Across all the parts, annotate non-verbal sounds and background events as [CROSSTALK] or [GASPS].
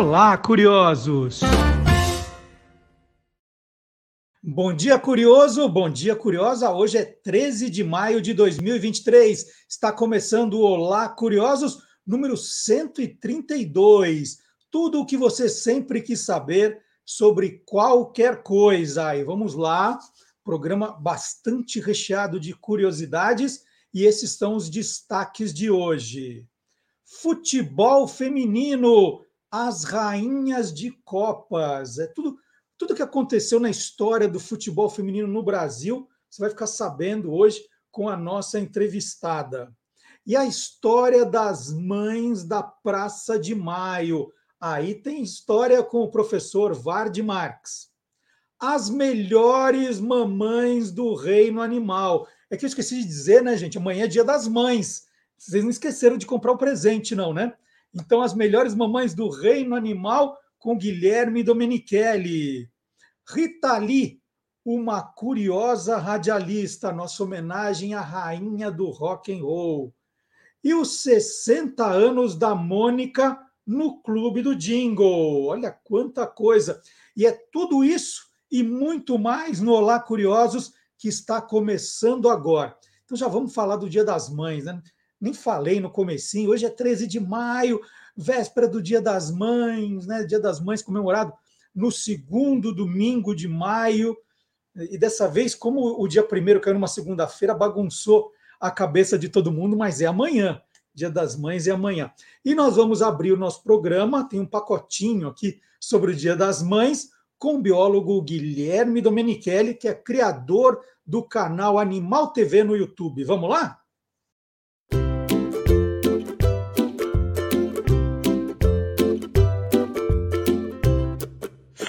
Olá, curiosos! Bom dia, curioso! Bom dia, curiosa! Hoje é 13 de maio de 2023. Está começando o Olá, curiosos, número 132. Tudo o que você sempre quis saber sobre qualquer coisa. E vamos lá, programa bastante recheado de curiosidades e esses são os destaques de hoje. Futebol feminino as rainhas de Copas. É tudo, tudo que aconteceu na história do futebol feminino no Brasil, você vai ficar sabendo hoje com a nossa entrevistada. E a história das mães da Praça de Maio. Aí tem história com o professor Vard Marx. As melhores mamães do reino animal. É que eu esqueci de dizer, né, gente? Amanhã é dia das mães. Vocês não esqueceram de comprar o presente, não, né? Então, as melhores mamães do reino animal com Guilherme Domenichelli. Rita Lee, uma curiosa radialista, nossa homenagem à rainha do rock and roll. E os 60 anos da Mônica no Clube do Jingle. Olha quanta coisa! E é tudo isso e muito mais no Olá Curiosos que está começando agora. Então já vamos falar do Dia das Mães, né? Nem falei no comecinho, hoje é 13 de maio, véspera do Dia das Mães, né? Dia das Mães comemorado no segundo domingo de maio. E dessa vez, como o dia primeiro caiu numa segunda-feira, bagunçou a cabeça de todo mundo, mas é amanhã. Dia das Mães é amanhã. E nós vamos abrir o nosso programa, tem um pacotinho aqui sobre o Dia das Mães, com o biólogo Guilherme Domenichelli, que é criador do canal Animal TV no YouTube. Vamos lá?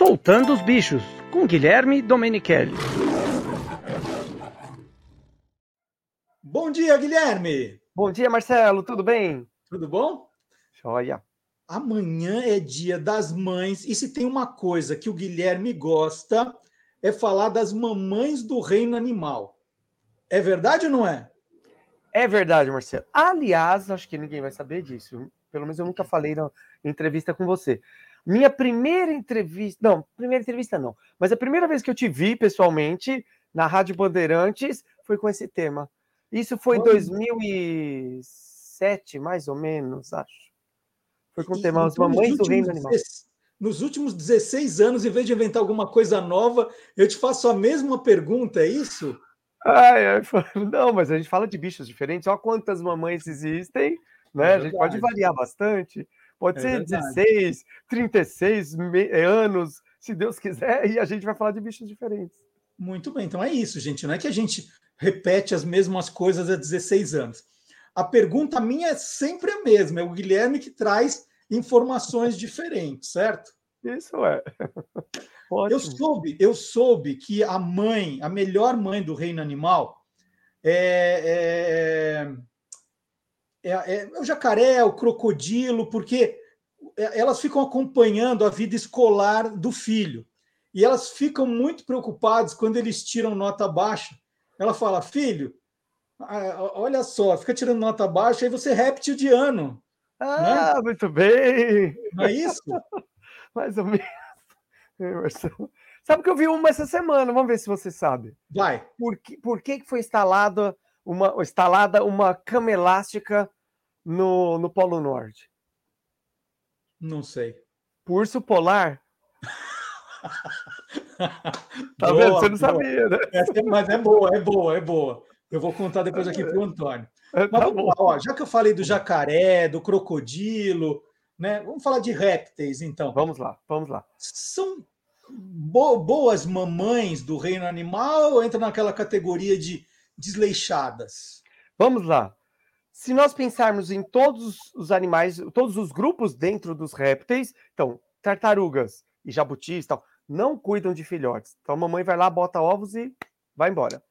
Soltando os Bichos, com Guilherme Domenichelli. Bom dia, Guilherme! Bom dia, Marcelo, tudo bem? Tudo bom? Joia. Amanhã é dia das mães, e se tem uma coisa que o Guilherme gosta, é falar das mamães do reino animal. É verdade ou não é? É verdade, Marcelo. Aliás, acho que ninguém vai saber disso. Pelo menos eu nunca falei na entrevista com você. Minha primeira entrevista, não, primeira entrevista não, mas a primeira vez que eu te vi pessoalmente na Rádio Bandeirantes foi com esse tema. Isso foi em 2007, mais ou menos, acho. Foi com o tema As Mamães do Reino Animal. Nos últimos 16 anos, em vez de inventar alguma coisa nova, eu te faço a mesma pergunta, é isso? Ai, ai, [LAUGHS] não, mas a gente fala de bichos diferentes. Olha quantas mamães existem, né? É a gente pode variar bastante. Pode é ser verdade. 16, 36 eh, anos, se Deus quiser, [LAUGHS] e a gente vai falar de bichos diferentes. Muito bem, então é isso, gente. Não é que a gente repete as mesmas coisas há 16 anos. A pergunta minha é sempre a mesma, é o Guilherme que traz informações diferentes, certo? Isso é. [LAUGHS] eu soube, eu soube que a mãe, a melhor mãe do reino animal é é, é, é o jacaré, o crocodilo, porque é, elas ficam acompanhando a vida escolar do filho. E elas ficam muito preocupadas quando eles tiram nota baixa. Ela fala, filho, olha só, fica tirando nota baixa, aí você é ano. Ah, né? muito bem! Não é isso? [LAUGHS] Mais ou menos. Sabe que eu vi uma essa semana, vamos ver se você sabe. Vai. Por que, por que foi instalada uma, instalada uma cama elástica no, no Polo Norte? Não sei. Urso polar? [LAUGHS] tá boa, vendo? Você não sabia, né? É, mas é boa, é boa, é boa. Eu vou contar depois aqui para o Antônio. É, [LAUGHS] mas tá vamos lá, já que eu falei do jacaré, do crocodilo, né? Vamos falar de répteis, então. Vamos lá, vamos lá. São bo boas mamães do reino animal ou entra naquela categoria de desleixadas? Vamos lá. Se nós pensarmos em todos os animais, todos os grupos dentro dos répteis, então, tartarugas e jabutis tal, não cuidam de filhotes. Então a mamãe vai lá, bota ovos e vai embora.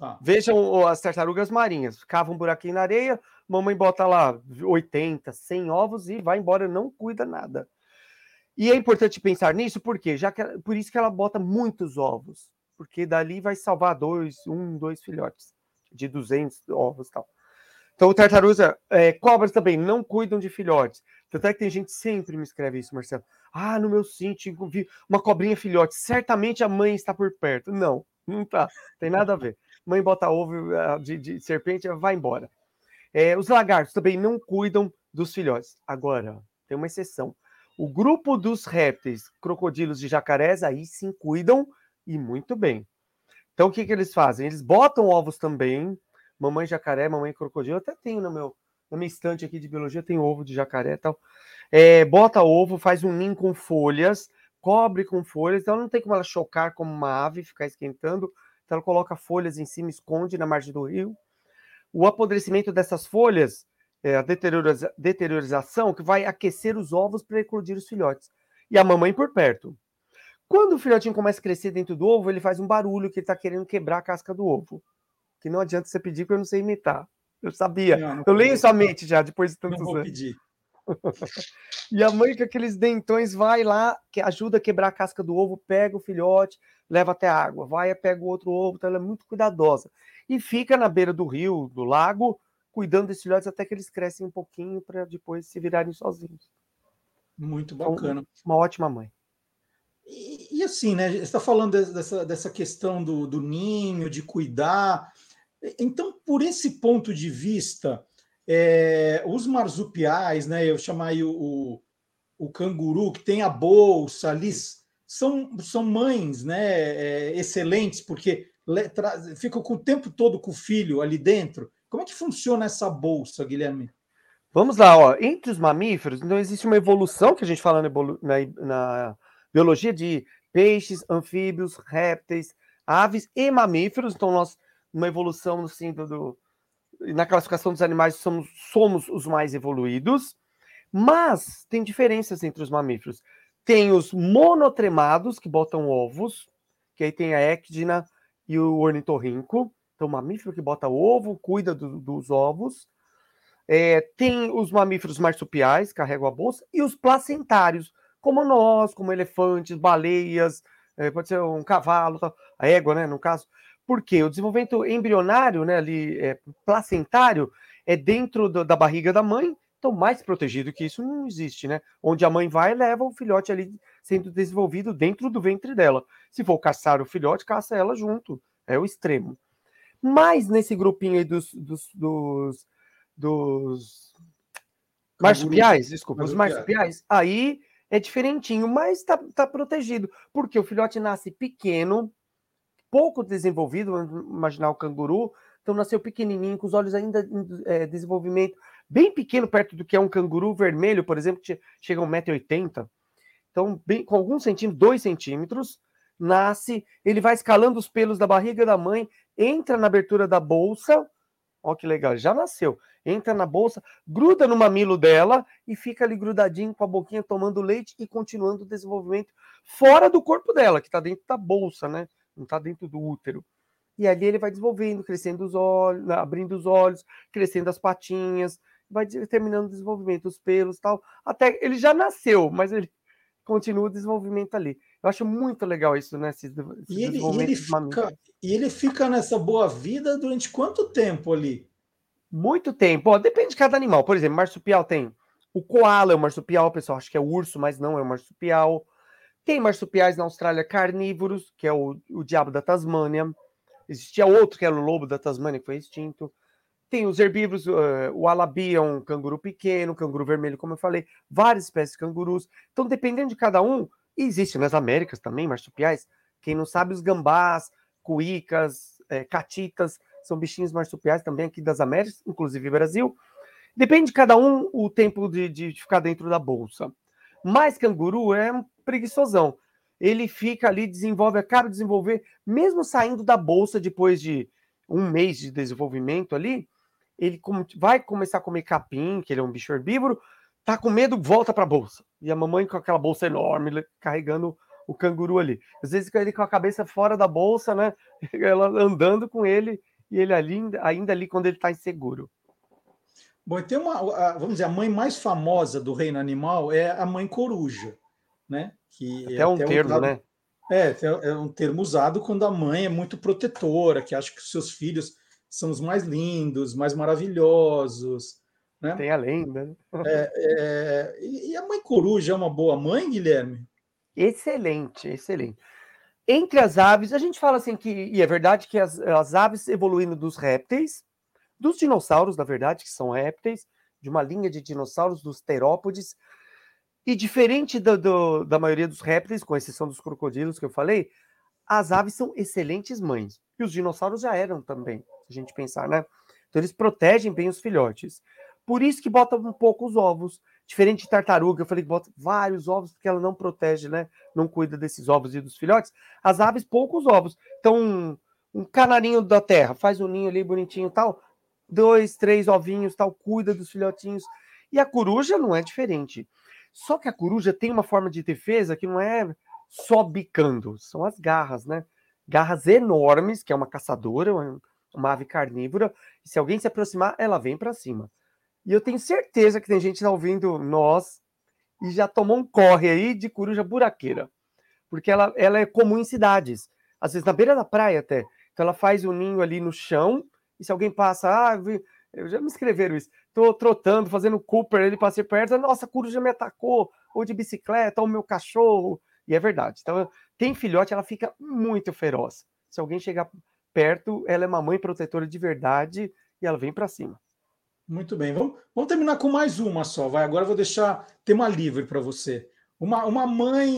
Ah. Vejam as tartarugas marinhas, cavam um buraquinho na areia, mamãe bota lá 80, 100 ovos e vai embora, não cuida nada. E é importante pensar nisso porque já que por isso que ela bota muitos ovos, porque dali vai salvar dois, um, dois filhotes de 200 ovos tal. Então, tartaruga, é, cobras também não cuidam de filhotes. Tanto é que tem gente sempre me escreve isso, Marcelo. Ah, no meu sítio vi uma cobrinha filhote. Certamente a mãe está por perto. Não, não tá. Tem nada a ver. Mãe bota ovo ah, de, de serpente, vai embora. É, os lagartos também não cuidam dos filhotes. Agora, tem uma exceção. O grupo dos répteis, crocodilos e jacarés, aí sim cuidam e muito bem. Então, o que, que eles fazem? Eles botam ovos também. Mamãe jacaré, mamãe crocodilo. Até tenho no meu, na minha estante aqui de biologia, tem ovo de jacaré e tal. É, bota ovo, faz um ninho com folhas, cobre com folhas. Então, não tem como ela chocar como uma ave, ficar esquentando. Então, ela coloca folhas em cima, esconde na margem do rio. O apodrecimento dessas folhas, é, a deterioriza deteriorização, que vai aquecer os ovos para eclodir os filhotes. E a mamãe por perto. Quando o filhotinho começa a crescer dentro do ovo, ele faz um barulho que ele está querendo quebrar a casca do ovo. Que não adianta você pedir, porque eu não sei imitar. Eu sabia. Não, não eu leio sua mente já, depois de tantos não vou anos. pedir. [LAUGHS] e a mãe com aqueles dentões vai lá, que ajuda a quebrar a casca do ovo, pega o filhote, leva até a água, vai, pega o outro ovo, então ela é muito cuidadosa. E fica na beira do rio, do lago, cuidando desses filhotes até que eles crescem um pouquinho para depois se virarem sozinhos. Muito então, bacana. Então, uma ótima mãe. E, e, assim, né? Você está falando dessa, dessa questão do, do ninho, de cuidar. Então, por esse ponto de vista, é, os marsupiais, né? Eu chamar o, o, o, canguru, que tem a bolsa ali, são, são mães né, é, excelentes, porque ficam o tempo todo com o filho ali dentro. Como é que funciona essa bolsa, Guilherme? Vamos lá, ó. Entre os mamíferos, então existe uma evolução que a gente fala na, na biologia de peixes, anfíbios, répteis, aves e mamíferos. Então, nós, uma evolução assim, do, do, na classificação dos animais, somos, somos os mais evoluídos. Mas tem diferenças entre os mamíferos. Tem os monotremados, que botam ovos, que aí tem a ecdina e o ornitorrinco. Então, o mamífero que bota ovo, cuida do, dos ovos. É, tem os mamíferos marsupiais, carregam a bolsa, e os placentários, como nós, como elefantes, baleias, é, pode ser um cavalo, a égua, né, no caso. Porque o desenvolvimento embrionário, né, ali, é, placentário, é dentro do, da barriga da mãe, então mais protegido que isso não existe, né? Onde a mãe vai leva o filhote ali sendo desenvolvido dentro do ventre dela. Se for caçar o filhote, caça ela junto, é o extremo. Mas nesse grupinho aí dos, dos, dos, dos marsupiais, desculpa, os marsupiais, aí é diferentinho, mas está tá protegido, porque o filhote nasce pequeno, pouco desenvolvido, imaginar o canguru, então nasceu pequenininho, com os olhos ainda em é, desenvolvimento bem pequeno, perto do que é um canguru vermelho, por exemplo, que chega a 1,80m. Então, bem, com alguns centímetros, 2 centímetros, nasce, ele vai escalando os pelos da barriga da mãe, entra na abertura da bolsa, Olha que legal, já nasceu. Entra na bolsa, gruda no mamilo dela e fica ali grudadinho com a boquinha tomando leite e continuando o desenvolvimento fora do corpo dela, que está dentro da bolsa, né? Não está dentro do útero. E ali ele vai desenvolvendo, crescendo os olhos, abrindo os olhos, crescendo as patinhas, vai terminando o desenvolvimento, os pelos tal. Até ele já nasceu, mas ele [LAUGHS] continua o desenvolvimento ali. Eu acho muito legal isso, né? Esse, esse e, ele, e, ele fica, e ele fica nessa boa vida durante quanto tempo ali? Muito tempo. Ó, depende de cada animal. Por exemplo, marsupial tem. O koala é o marsupial, o pessoal acha que é urso, mas não é o marsupial. Tem marsupiais na Austrália carnívoros, que é o, o diabo da Tasmânia. Existia outro que era o lobo da Tasmânia, que foi extinto. Tem os herbívoros, uh, o alabi é um canguru pequeno, canguru vermelho, como eu falei, várias espécies de cangurus. Então, dependendo de cada um, existe nas Américas também, marsupiais. Quem não sabe, os gambás, cuícas, é, catitas, são bichinhos marsupiais também aqui das Américas, inclusive Brasil. Depende de cada um o tempo de, de ficar dentro da bolsa. Mas canguru é um preguiçosão. Ele fica ali, desenvolve, acaba de desenvolver, mesmo saindo da bolsa depois de um mês de desenvolvimento ali, ele vai começar a comer capim, que ele é um bicho herbívoro, tá com medo, volta para a bolsa. E a mamãe com aquela bolsa enorme, carregando o canguru ali. Às vezes ele com a cabeça fora da bolsa, né? [LAUGHS] Ela andando com ele e ele ali, ainda ali quando ele está inseguro. Bom, tem uma, vamos dizer, a mãe mais famosa do reino animal é a mãe coruja, né? Que até é um termo, usado, né? É, é um termo usado quando a mãe é muito protetora, que acha que os seus filhos são os mais lindos, mais maravilhosos. Né? Tem a lenda. Né? É, é, e a mãe coruja é uma boa mãe, Guilherme? Excelente, excelente. Entre as aves, a gente fala assim que, e é verdade que as, as aves evoluindo dos répteis, dos dinossauros, na verdade, que são répteis, de uma linha de dinossauros, dos terópodes, e diferente do, do, da maioria dos répteis, com exceção dos crocodilos que eu falei, as aves são excelentes mães. E os dinossauros já eram também, se a gente pensar, né? Então eles protegem bem os filhotes. Por isso que botam um pouco os ovos. Diferente de tartaruga, eu falei que bota vários ovos porque ela não protege, né? Não cuida desses ovos e dos filhotes. As aves, poucos ovos. Então, um, um canarinho da terra faz um ninho ali bonitinho tal, dois, três ovinhos tal, cuida dos filhotinhos. E a coruja não é diferente. Só que a coruja tem uma forma de defesa que não é só bicando, são as garras, né? Garras enormes, que é uma caçadora, uma ave carnívora, e se alguém se aproximar, ela vem para cima. E eu tenho certeza que tem gente tá ouvindo nós e já tomou um corre aí de coruja buraqueira. Porque ela, ela é comum em cidades. Às vezes na beira da praia até. Então ela faz o um ninho ali no chão e se alguém passa, ah, eu já me escreveram isso. Tô trotando, fazendo Cooper, ele passei perto, nossa, a coruja me atacou, ou de bicicleta, ou meu cachorro. E é verdade. Então, tem filhote, ela fica muito feroz. Se alguém chegar perto, ela é uma mãe protetora de verdade e ela vem para cima. Muito bem. Vamos, vamos terminar com mais uma só. Vai. Agora eu vou deixar tema livre para você. Uma, uma mãe.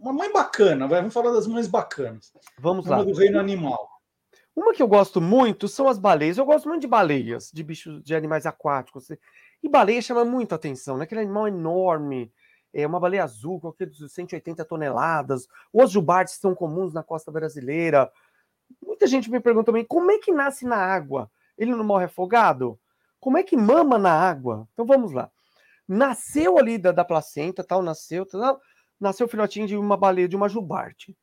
Uma mãe bacana, vai. Vamos falar das mães bacanas. Vamos uma lá. do reino animal. Uma que eu gosto muito são as baleias. Eu gosto muito de baleias, de bichos, de animais aquáticos. E baleia chama muito atenção, né? Aquele animal enorme, é uma baleia azul com aqueles 180 toneladas. Os jubartes são comuns na costa brasileira. Muita gente me pergunta também como é que nasce na água? Ele não morre afogado? Como é que mama na água? Então vamos lá. Nasceu ali da, da placenta, tal, nasceu, tal, nasceu o filhotinho de uma baleia, de uma jubarte.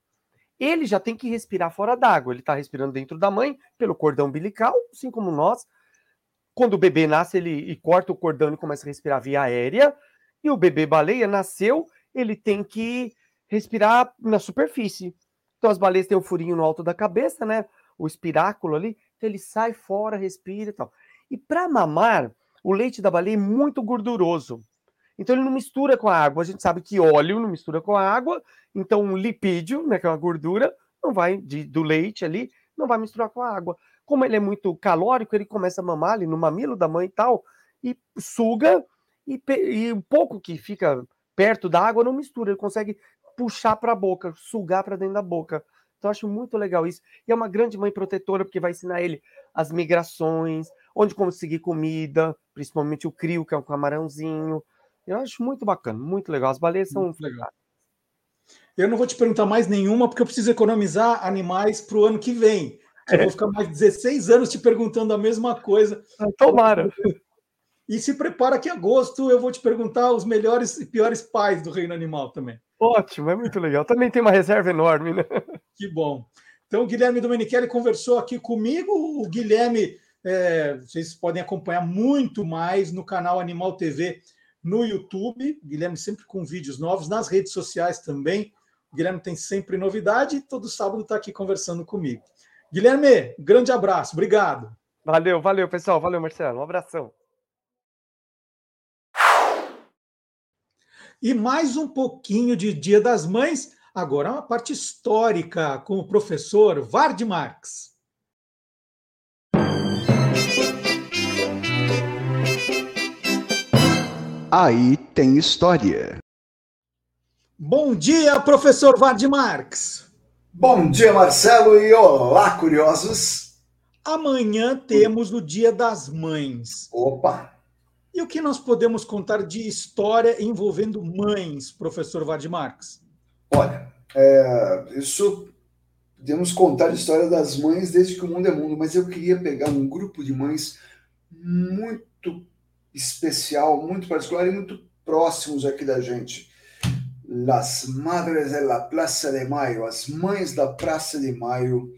Ele já tem que respirar fora d'água. Ele está respirando dentro da mãe, pelo cordão umbilical, assim como nós. Quando o bebê nasce, ele e corta o cordão e começa a respirar via aérea. E o bebê baleia nasceu, ele tem que respirar na superfície. Então as baleias têm um furinho no alto da cabeça, né? O espiráculo ali. Então ele sai fora, respira e tal. E para mamar, o leite da baleia é muito gorduroso. Então ele não mistura com a água. A gente sabe que óleo não mistura com a água, então um lipídio, né, que é uma gordura, não vai de, do leite ali, não vai misturar com a água. Como ele é muito calórico, ele começa a mamar ali no mamilo da mãe e tal, e suga, e, e um pouco que fica perto da água não mistura, ele consegue puxar para a boca, sugar para dentro da boca. Então, acho muito legal isso. E é uma grande mãe protetora, porque vai ensinar ele as migrações, onde conseguir comida, principalmente o crio, que é um camarãozinho. Eu acho muito bacana, muito legal. As baleias são muito legal. Eu não vou te perguntar mais nenhuma, porque eu preciso economizar animais para o ano que vem. Eu é. vou ficar mais 16 anos te perguntando a mesma coisa. Ah, tomara. E se prepara que em agosto eu vou te perguntar os melhores e piores pais do reino animal também. Ótimo, é muito legal. Também tem uma reserva enorme, né? Que bom. Então, o Guilherme Domenichelli conversou aqui comigo. O Guilherme é, vocês podem acompanhar muito mais no canal Animal TV no YouTube. Guilherme sempre com vídeos novos, nas redes sociais também. Guilherme tem sempre novidade e todo sábado está aqui conversando comigo. Guilherme, grande abraço, obrigado. Valeu, valeu, pessoal. Valeu, Marcelo. Um abração. E mais um pouquinho de Dia das Mães, agora uma parte histórica com o professor Vard Marx. Aí tem história. Bom dia, professor Vard Marx. Bom dia, Marcelo, e olá, curiosos. Amanhã temos o Dia das Mães. Opa! E o que nós podemos contar de história envolvendo mães, professor Vard Marx? Olha, é, isso podemos contar a história das mães desde que o mundo é mundo, mas eu queria pegar um grupo de mães muito especial, muito particular e muito próximos aqui da gente. Las Madres de la Plaza de Mayo, as mães da Praça de Maio,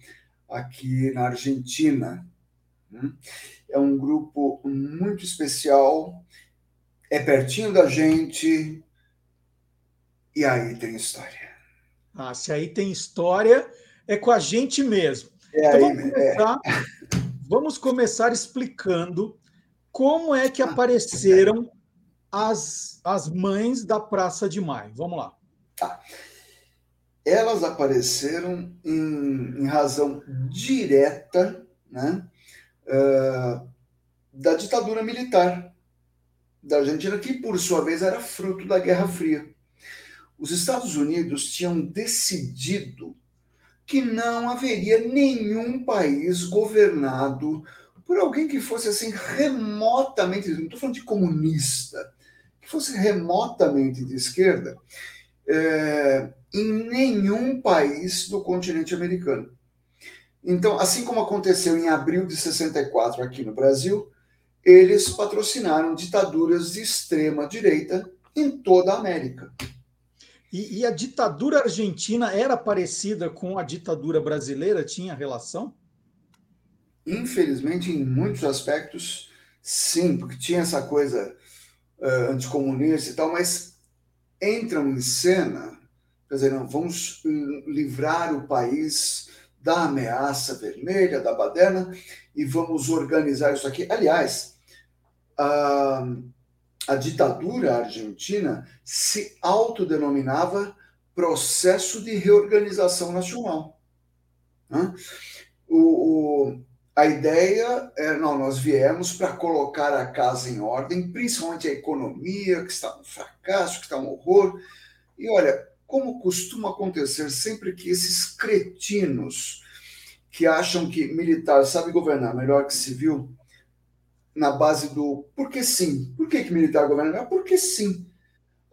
aqui na Argentina. Hum? É um grupo muito especial, é pertinho da gente, e aí tem história. Ah, se aí tem história, é com a gente mesmo. É então, aí, vamos, começar, é. vamos começar explicando como é que apareceram as, as mães da Praça de Maio. Vamos lá. Tá. Elas apareceram em, em razão direta né, uh, da ditadura militar da Argentina, que por sua vez era fruto da Guerra Fria. Os Estados Unidos tinham decidido que não haveria nenhum país governado por alguém que fosse assim remotamente, não estou falando de comunista, que fosse remotamente de esquerda, é, em nenhum país do continente americano. Então, assim como aconteceu em abril de 64 aqui no Brasil, eles patrocinaram ditaduras de extrema direita em toda a América. E, e, a ditadura argentina era parecida com a ditadura brasileira? Tinha relação? Infelizmente, em muitos aspectos, sim, porque tinha essa coisa uh, anticomunista e tal, mas entram em cena, quer dizer, não, vamos livrar o país da ameaça vermelha, da baderna, e vamos organizar isso aqui. Aliás, a, a ditadura argentina se autodenominava processo de reorganização nacional. Né? O, o, a ideia é, não, nós viemos para colocar a casa em ordem, principalmente a economia, que está um fracasso, que está um horror. E olha, como costuma acontecer sempre que esses cretinos que acham que militar sabe governar melhor que civil, na base do porque sim. Por que, que militar governa melhor? Porque sim.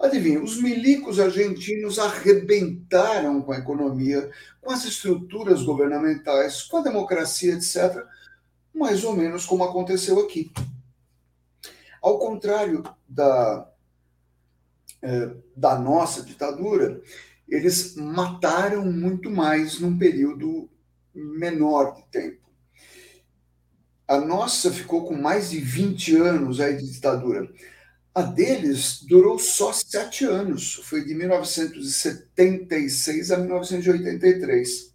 Adivinha, os milicos argentinos arrebentaram com a economia, com as estruturas governamentais, com a democracia, etc., mais ou menos como aconteceu aqui. Ao contrário da, é, da nossa ditadura, eles mataram muito mais num período menor de tempo. A nossa ficou com mais de 20 anos aí de ditadura. A deles durou só sete anos, foi de 1976 a 1983.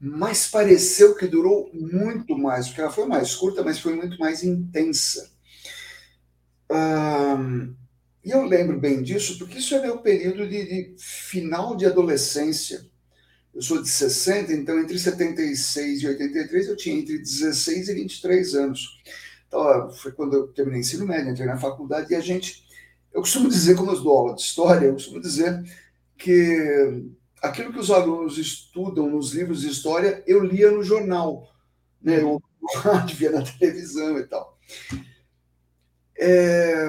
Mas pareceu que durou muito mais, porque ela foi mais curta, mas foi muito mais intensa. e eu lembro bem disso, porque isso é meu período de, de final de adolescência. Eu sou de 60, então entre 76 e 83 eu tinha entre 16 e 23 anos. Então, foi quando eu terminei ensino médio, entrei na faculdade, e a gente. Eu costumo dizer, como eu dou aula de história, eu costumo dizer que aquilo que os alunos estudam nos livros de história, eu lia no jornal, né? eu [LAUGHS] via na televisão e tal. É,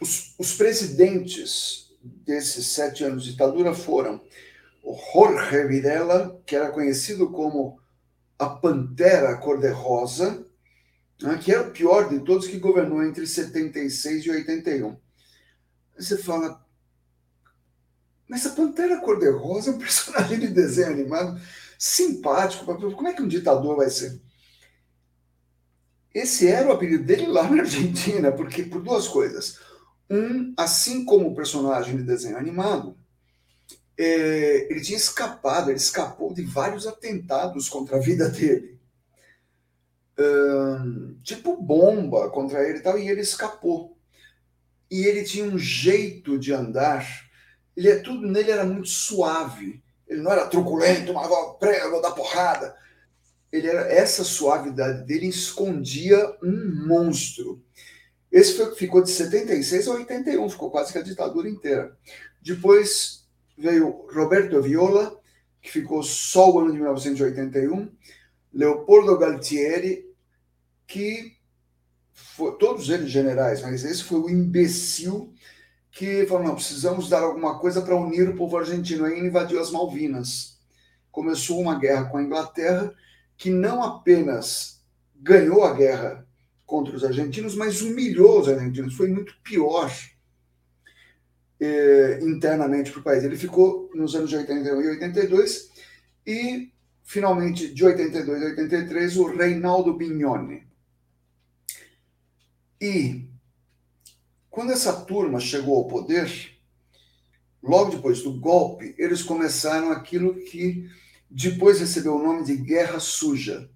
os, os presidentes desses sete anos de ditadura foram o Jorge Videla, que era conhecido como a Pantera Cor-de-Rosa, né, que é o pior de todos que governou entre 76 e 81. você fala, mas a Pantera Cor-de-Rosa é um [LAUGHS] personagem de desenho animado simpático, como é que um ditador vai ser? Esse era o apelido dele lá na Argentina, porque por duas coisas. Um, assim como o personagem de desenho animado, é, ele tinha escapado, ele escapou de vários atentados contra a vida dele. Tipo bomba contra ele e tal, e ele escapou. E ele tinha um jeito de andar, ele, é, tudo nele era muito suave. Ele não era truculento, uma prega, vou dar porrada. Ele era, essa suavidade dele escondia um monstro. Esse foi, ficou de 76 a 81, ficou quase que a ditadura inteira. Depois veio Roberto Viola, que ficou só o ano de 1981, Leopoldo Galtieri, que foi, todos eles generais, mas esse foi o imbecil que falou: não, precisamos dar alguma coisa para unir o povo argentino. Aí invadiu as Malvinas. Começou uma guerra com a Inglaterra, que não apenas ganhou a guerra contra os argentinos, mas humilhou os argentinos. Foi muito pior eh, internamente para o país. Ele ficou nos anos de 81 e 82 e, finalmente, de 82 a 83, o Reinaldo Bignone. E, quando essa turma chegou ao poder, logo depois do golpe, eles começaram aquilo que depois recebeu o nome de Guerra Suja.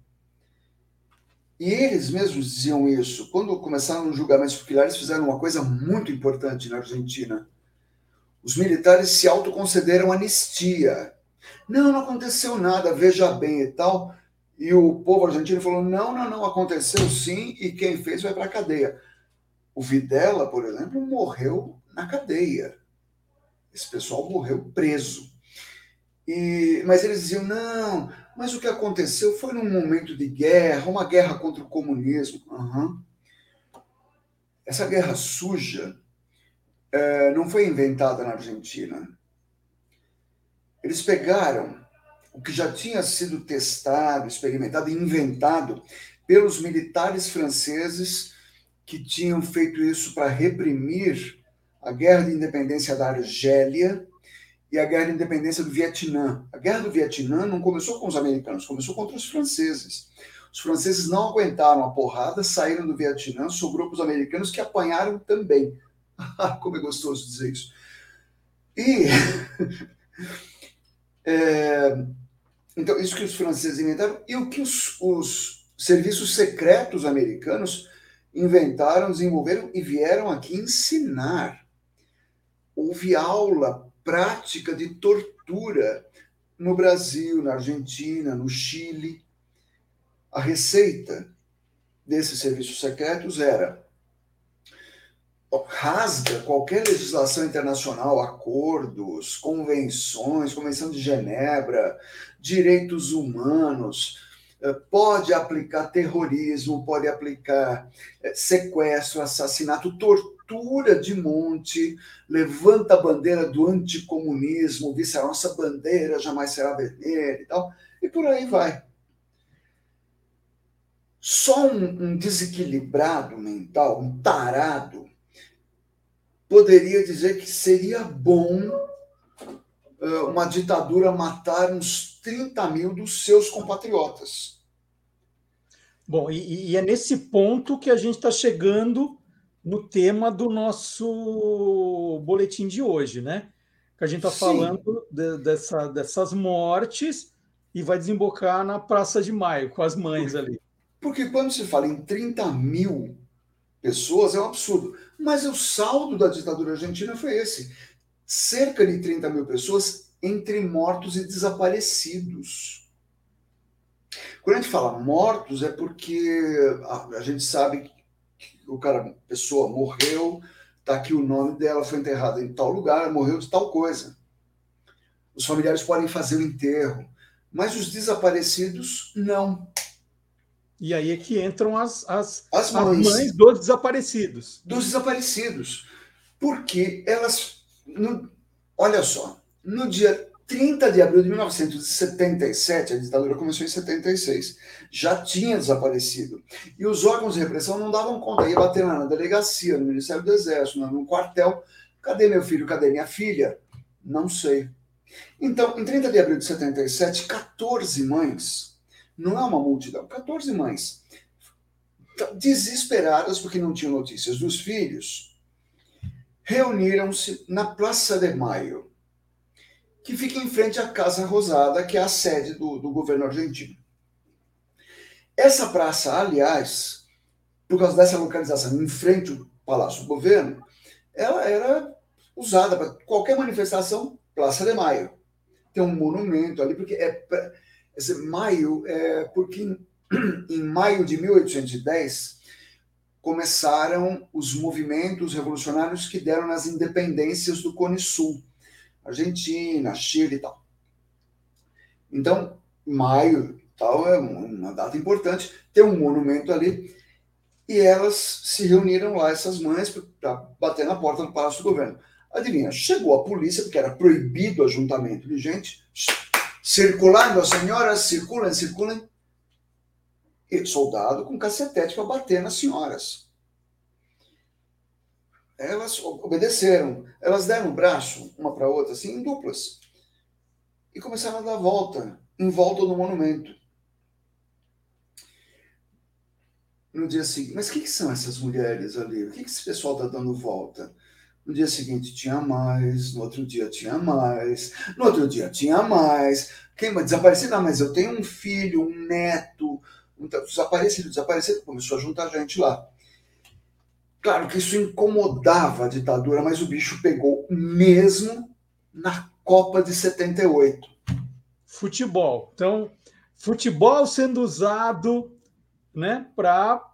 E eles mesmos diziam isso. Quando começaram os julgamentos populares, fizeram uma coisa muito importante na Argentina. Os militares se autoconcederam anistia. Não, não aconteceu nada, veja bem e tal. E o povo argentino falou: não, não, não, aconteceu sim, e quem fez vai para a cadeia. O Videla, por exemplo, morreu na cadeia. Esse pessoal morreu preso. E, mas eles diziam: não, mas o que aconteceu foi num momento de guerra, uma guerra contra o comunismo. Uhum. Essa guerra suja é, não foi inventada na Argentina. Eles pegaram o que já tinha sido testado, experimentado e inventado pelos militares franceses que tinham feito isso para reprimir a guerra de independência da Argélia e a guerra de independência do Vietnã. A guerra do Vietnã não começou com os americanos, começou contra os franceses. Os franceses não aguentaram a porrada, saíram do Vietnã, sobrou para os americanos que apanharam também. [LAUGHS] Como é gostoso dizer isso. E. [LAUGHS] é, então, isso que os franceses inventaram e o que os, os serviços secretos americanos inventaram, desenvolveram e vieram aqui ensinar. Houve aula prática de tortura no Brasil, na Argentina, no Chile. A receita desses serviços secretos era rasga qualquer legislação internacional, acordos, convenções, Convenção de Genebra, direitos humanos, eh, pode aplicar terrorismo, pode aplicar eh, sequestro, assassinato, tortura de monte, levanta a bandeira do anticomunismo, disse a nossa bandeira jamais será vermelha e tal, e por aí vai. Só um, um desequilibrado mental, um tarado, poderia dizer que seria bom uh, uma ditadura matar uns 30 mil dos seus compatriotas. Bom, e, e é nesse ponto que a gente está chegando no tema do nosso boletim de hoje, né? Que a gente está falando de, dessa, dessas mortes e vai desembocar na Praça de Maio, com as mães ali. Porque quando se fala em 30 mil pessoas, é um absurdo. Mas o saldo da ditadura argentina foi esse: cerca de 30 mil pessoas entre mortos e desaparecidos. Quando a gente fala mortos, é porque a, a gente sabe que o cara, pessoa morreu, está aqui o nome dela, foi enterrada em tal lugar, morreu de tal coisa. Os familiares podem fazer o enterro, mas os desaparecidos não. E aí é que entram as, as, as, mães, as mães dos desaparecidos. Dos desaparecidos. Porque elas. No, olha só, no dia 30 de abril de 1977, a ditadura começou em 76, já tinha desaparecido. E os órgãos de repressão não davam conta, ia bater lá na delegacia, no Ministério do Exército, no quartel. Cadê meu filho? Cadê minha filha? Não sei. Então, em 30 de abril de 77, 14 mães não é uma multidão, 14 mães desesperadas porque não tinham notícias dos filhos, reuniram-se na Praça de Maio, que fica em frente à Casa Rosada, que é a sede do, do governo argentino. Essa praça, aliás, por causa dessa localização em frente ao Palácio do Governo, ela era usada para qualquer manifestação, Praça de Maio. Tem um monumento ali, porque é esse maio, é, porque em, [CLEARS THROAT] em maio de 1810 começaram os movimentos revolucionários que deram nas independências do Cone Sul, Argentina, Chile e tal. Então, maio tal é uma data importante, tem um monumento ali e elas se reuniram lá, essas mães, para bater na porta do Palácio do Governo. Adivinha, chegou a polícia, porque era proibido o ajuntamento de gente, circulando, as senhoras circulam, circulam. E soldado com cacetete para bater nas senhoras. Elas obedeceram. Elas deram o braço uma para outra, assim, em duplas. E começaram a dar volta, em volta do monumento. No dia seguinte, mas o que, que, são essas mulheres ali? O que, que esse pessoal está dando volta? No dia seguinte tinha mais, no outro dia tinha mais, no outro dia tinha mais. Quem vai desaparecer? Não, mas eu tenho um filho, um neto, muita, desaparecido, desaparecido, começou a juntar gente lá. Claro que isso incomodava a ditadura, mas o bicho pegou mesmo na Copa de 78. Futebol. Então, futebol sendo usado né, para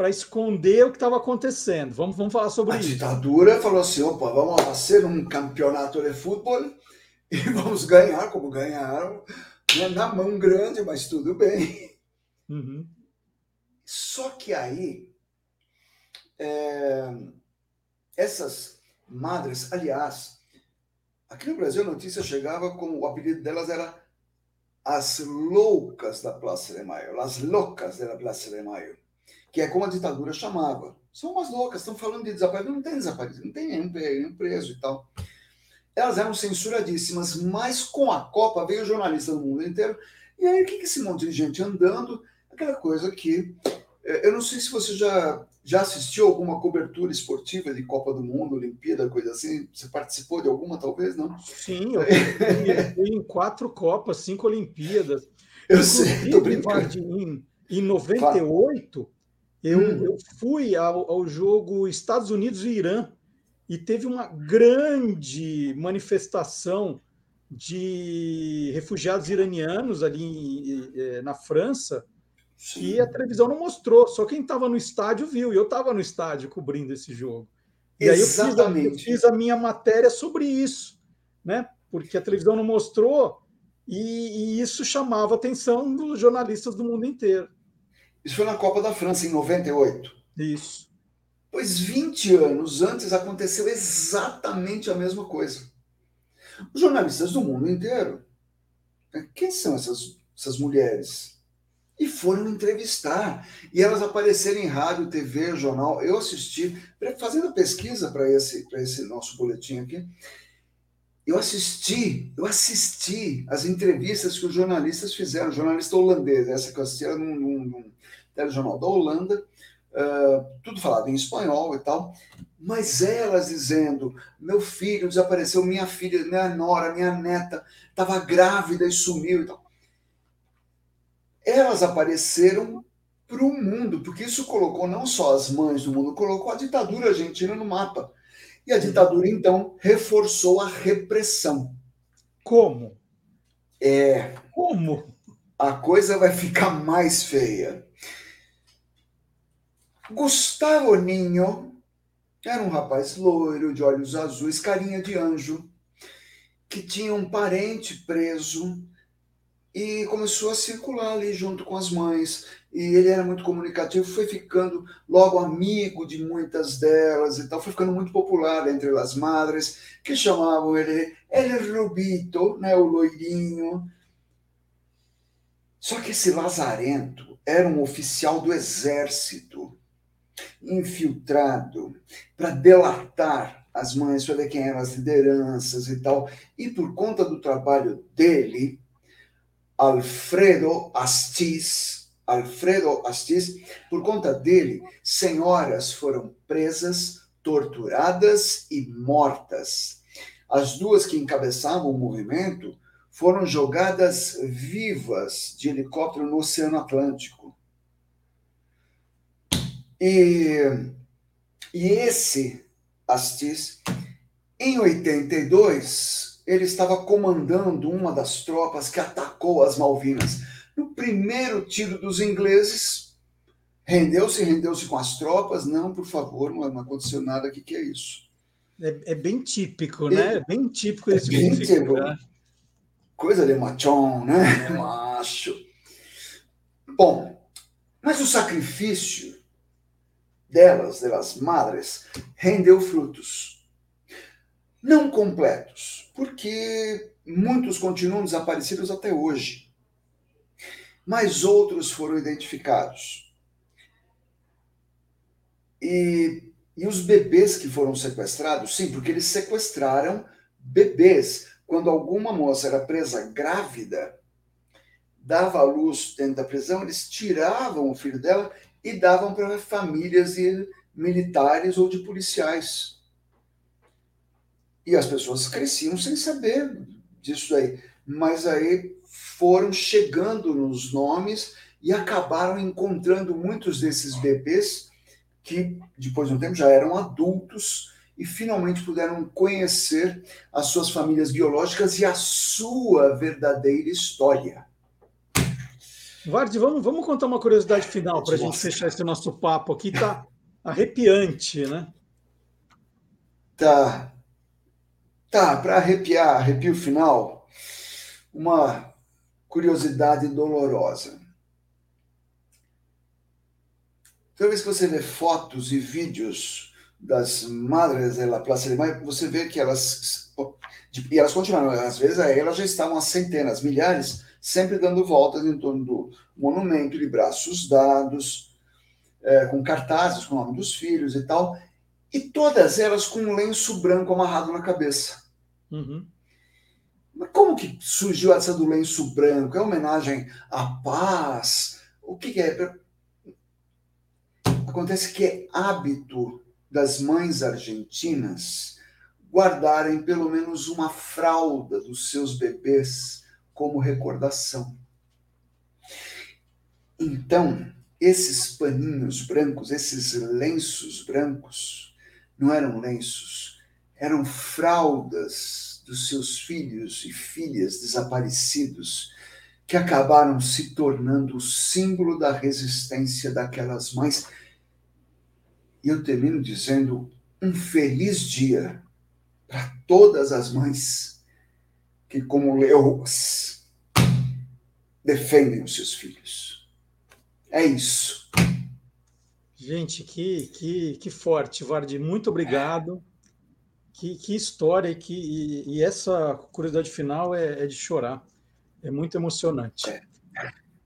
para esconder o que estava acontecendo. Vamos, vamos falar sobre a isso. A ditadura falou assim: opa, vamos fazer um campeonato de futebol [LAUGHS] e vamos ganhar, como ganharam, né, na mão grande, mas tudo bem. Uhum. Só que aí, é, essas madres, aliás, aqui no Brasil a notícia chegava como o apelido delas era as loucas da Praça de Maio, as loucas da Praça de Maio, que é como a ditadura chamava. São umas loucas, estão falando de desaparecido, não tem desaparecido, não tem nenhum preso e tal. Elas eram censuradíssimas, mas com a Copa veio jornalista do mundo inteiro, e aí o que, que esse monte de gente andando, aquela coisa que é, eu não sei se você já, já assistiu alguma cobertura esportiva de Copa do Mundo, Olimpíada, coisa assim. Você participou de alguma, talvez, não? Sim, eu fui, em quatro Copas, cinco Olimpíadas. Eu Inclusive, sei, tô brincando. Em, em 98, eu, hum. eu fui ao, ao jogo Estados Unidos e Irã e teve uma grande manifestação de refugiados iranianos ali eh, na França Sim. que a televisão não mostrou, só quem estava no estádio viu, e eu estava no estádio cobrindo esse jogo. E Exatamente. aí eu fiz, a, eu fiz a minha matéria sobre isso, né? Porque a televisão não mostrou e, e, isso chamava a atenção dos jornalistas do mundo inteiro. Isso foi na Copa da França, em 98. Isso. Pois 20 anos antes aconteceu exatamente a mesma coisa. Os jornalistas do mundo inteiro. Né, quem são essas, essas mulheres? e foram entrevistar. E elas apareceram em rádio, TV, jornal. Eu assisti, fazendo pesquisa para esse, esse nosso boletim aqui, eu assisti, eu assisti as entrevistas que os jornalistas fizeram, jornalista holandês, essa que eu assisti era num, num, num telejornal da Holanda, uh, tudo falado em espanhol e tal, mas elas dizendo, meu filho desapareceu, minha filha, minha nora, minha neta, estava grávida e sumiu e tal elas apareceram para o mundo, porque isso colocou não só as mães do mundo, colocou a ditadura argentina no mapa. E a ditadura, então, reforçou a repressão. Como? É. Como? A coisa vai ficar mais feia. Gustavo Ninho era um rapaz loiro, de olhos azuis, carinha de anjo, que tinha um parente preso e começou a circular ali junto com as mães. E ele era muito comunicativo, foi ficando logo amigo de muitas delas e tal, foi ficando muito popular entre as madres, que chamavam ele El Rubito, né, o loirinho. Só que esse Lazarento era um oficial do exército, infiltrado, para delatar as mães, para ver quem eram as lideranças e tal. E por conta do trabalho dele, Alfredo Astiz, Alfredo Astiz, por conta dele, senhoras foram presas, torturadas e mortas. As duas que encabeçavam o movimento foram jogadas vivas de helicóptero no Oceano Atlântico. E, e esse Astiz, em 82, ele estava comandando uma das tropas que atacou as Malvinas. No primeiro tiro dos ingleses, rendeu-se, rendeu-se com as tropas. Não, por favor, não, não aconteceu nada aqui, que é isso. É, é bem típico, né? É bem típico esse é bem típico. Né? Coisa de machão, né? É. Macho. Bom, mas o sacrifício delas, delas madres, rendeu frutos não completos, porque muitos continuam desaparecidos até hoje. Mas outros foram identificados. E, e os bebês que foram sequestrados, sim, porque eles sequestraram bebês. Quando alguma moça era presa grávida, dava à luz dentro da prisão, eles tiravam o filho dela e davam para famílias de militares ou de policiais. E as pessoas cresciam sem saber disso aí. Mas aí foram chegando nos nomes e acabaram encontrando muitos desses bebês que, depois de um tempo, já eram adultos e finalmente puderam conhecer as suas famílias biológicas e a sua verdadeira história. Vard, vamos, vamos contar uma curiosidade final para a gente fechar esse nosso papo aqui. Tá arrepiante, né? Tá. Tá, para arrepiar, arrepio final, uma curiosidade dolorosa. Toda vez que você vê fotos e vídeos das madres da Praça de Maio, você vê que elas. E elas continuaram, às vezes elas já estavam a centenas, milhares, sempre dando voltas em torno do monumento, de braços dados, é, com cartazes com o nome dos filhos e tal, e todas elas com um lenço branco amarrado na cabeça. Uhum. Mas como que surgiu essa do lenço branco? É homenagem à paz? O que é? Acontece que é hábito das mães argentinas guardarem pelo menos uma fralda dos seus bebês como recordação. Então, esses paninhos brancos, esses lenços brancos, não eram lenços, eram fraldas dos seus filhos e filhas desaparecidos que acabaram se tornando o símbolo da resistência daquelas mães. E eu termino dizendo um feliz dia para todas as mães que, como leoas, defendem os seus filhos. É isso. Gente, que, que, que forte, Vardy. Muito obrigado. Que, que história que, e, e essa curiosidade final é, é, de chorar. É muito emocionante. É.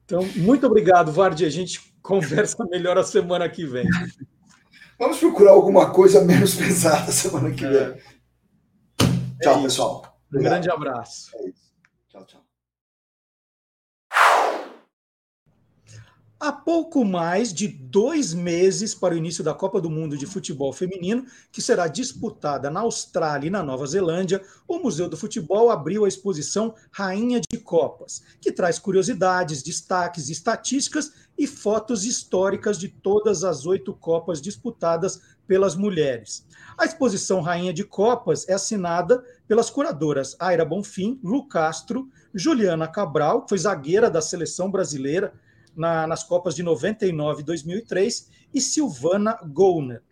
Então, muito obrigado, Vardy. A gente conversa [LAUGHS] melhor a semana que vem. Vamos procurar alguma coisa menos pesada [LAUGHS] semana que vem. É. Tchau, pessoal. Um grande abraço. É tchau, tchau. Há pouco mais de dois meses para o início da Copa do Mundo de Futebol Feminino, que será disputada na Austrália e na Nova Zelândia, o Museu do Futebol abriu a exposição Rainha de Copas, que traz curiosidades, destaques, estatísticas e fotos históricas de todas as oito Copas disputadas pelas mulheres. A exposição Rainha de Copas é assinada pelas curadoras Aira Bonfim, Lu Castro, Juliana Cabral, que foi zagueira da seleção brasileira na, nas Copas de 99 e 2003, e Silvana Gouner.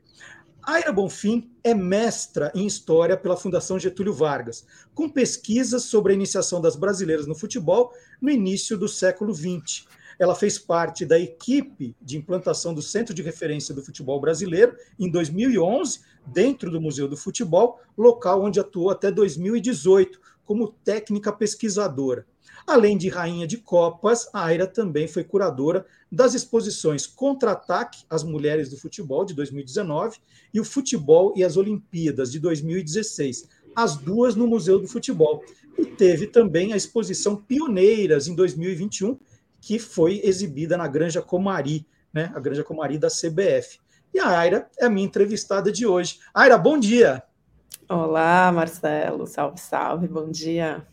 Aira Bonfim é mestra em História pela Fundação Getúlio Vargas, com pesquisas sobre a iniciação das brasileiras no futebol no início do século XX. Ela fez parte da equipe de implantação do Centro de Referência do Futebol Brasileiro em 2011, dentro do Museu do Futebol, local onde atuou até 2018 como técnica pesquisadora. Além de rainha de Copas, a Aira também foi curadora das exposições Contra-Ataque às Mulheres do Futebol, de 2019, e o Futebol e as Olimpíadas, de 2016, as duas no Museu do Futebol. E teve também a exposição Pioneiras, em 2021, que foi exibida na Granja Comari, né, a Granja Comari da CBF. E a Aira é a minha entrevistada de hoje. Aira, bom dia! Olá, Marcelo, salve, salve, bom dia.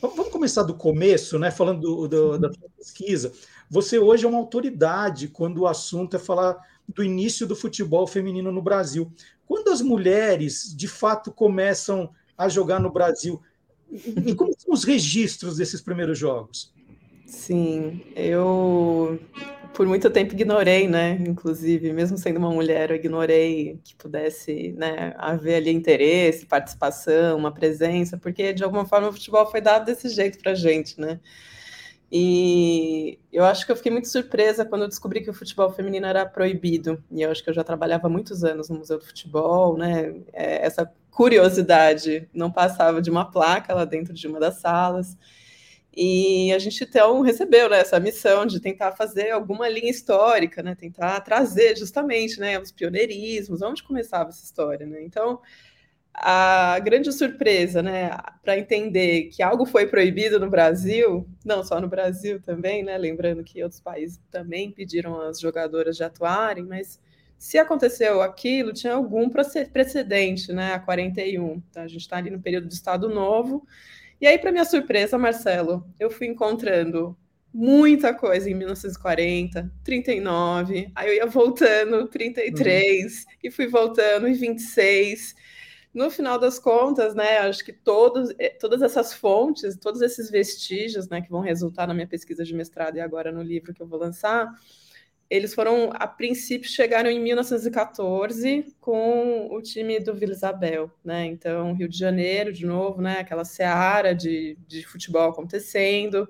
Vamos começar do começo, né? Falando do, do, da sua pesquisa. Você hoje é uma autoridade quando o assunto é falar do início do futebol feminino no Brasil. Quando as mulheres de fato começam a jogar no Brasil, e como são os registros desses primeiros jogos? Sim, eu por muito tempo ignorei, né? Inclusive, mesmo sendo uma mulher, eu ignorei que pudesse né, haver ali interesse, participação, uma presença, porque de alguma forma o futebol foi dado desse jeito para gente, né? E eu acho que eu fiquei muito surpresa quando eu descobri que o futebol feminino era proibido. E eu acho que eu já trabalhava muitos anos no Museu do Futebol, né? É, essa curiosidade não passava de uma placa lá dentro de uma das salas. E a gente então recebeu né, essa missão de tentar fazer alguma linha histórica, né, tentar trazer justamente né, os pioneirismos, onde começava essa história. Né? Então, a grande surpresa né, para entender que algo foi proibido no Brasil, não só no Brasil também, né, lembrando que outros países também pediram às jogadoras de atuarem, mas se aconteceu aquilo, tinha algum precedente, né, a 41. Tá? A gente está ali no período do Estado Novo, e aí, para minha surpresa, Marcelo, eu fui encontrando muita coisa em 1940, 39, aí eu ia voltando, 33, uhum. e fui voltando em 26. No final das contas, né, acho que todos, eh, todas essas fontes, todos esses vestígios, né, que vão resultar na minha pesquisa de mestrado e agora no livro que eu vou lançar, eles foram, a princípio, chegaram em 1914 com o time do Vila Isabel, né? Então, Rio de Janeiro, de novo, né? Aquela seara de, de futebol acontecendo.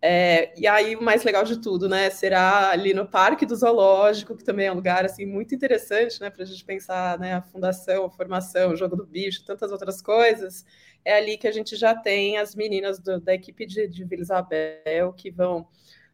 É, e aí, o mais legal de tudo, né? Será ali no Parque do Zoológico, que também é um lugar assim muito interessante, né? Para a gente pensar, né? A fundação, a formação, o jogo do bicho, tantas outras coisas. É ali que a gente já tem as meninas do, da equipe de, de Vila Isabel que vão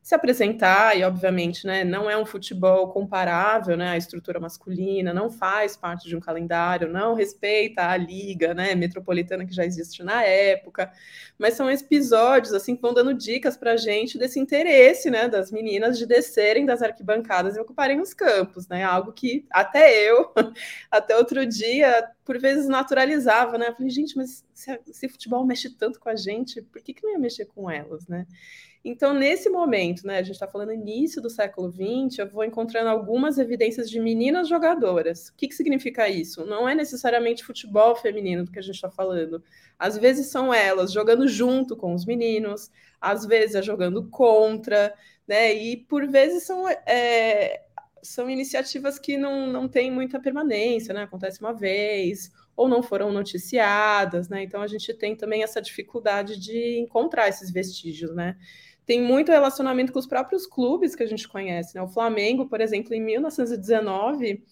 se apresentar, e obviamente né, não é um futebol comparável né, à estrutura masculina, não faz parte de um calendário, não respeita a liga né, metropolitana que já existe na época, mas são episódios assim que vão dando dicas para gente desse interesse né, das meninas de descerem das arquibancadas e ocuparem os campos, né? Algo que até eu, [LAUGHS] até outro dia, por vezes naturalizava, né? Eu falei, gente, mas se, se futebol mexe tanto com a gente, por que, que não ia mexer com elas, né? Então, nesse momento, né, a gente está falando início do século XX, eu vou encontrando algumas evidências de meninas jogadoras. O que, que significa isso? Não é necessariamente futebol feminino do que a gente está falando. Às vezes são elas jogando junto com os meninos, às vezes é jogando contra, né? E por vezes são, é, são iniciativas que não, não têm muita permanência, né? Acontece uma vez, ou não foram noticiadas, né? Então a gente tem também essa dificuldade de encontrar esses vestígios, né? Tem muito relacionamento com os próprios clubes que a gente conhece, né? O Flamengo, por exemplo, em 1919,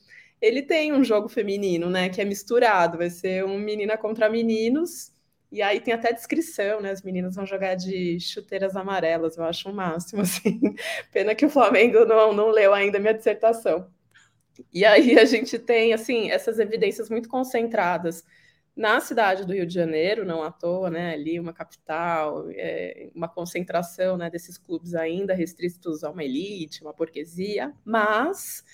ele tem um jogo feminino, né? Que é misturado, vai ser um menina contra meninos, e aí tem até descrição, né? As meninas vão jogar de chuteiras amarelas, eu acho o um máximo, [LAUGHS] assim. Pena que o Flamengo não, não leu ainda minha dissertação. E aí a gente tem, assim, essas evidências muito concentradas na cidade do Rio de Janeiro, não à toa, né, ali uma capital, é, uma concentração né, desses clubes ainda restritos a uma elite, uma burguesia, mas,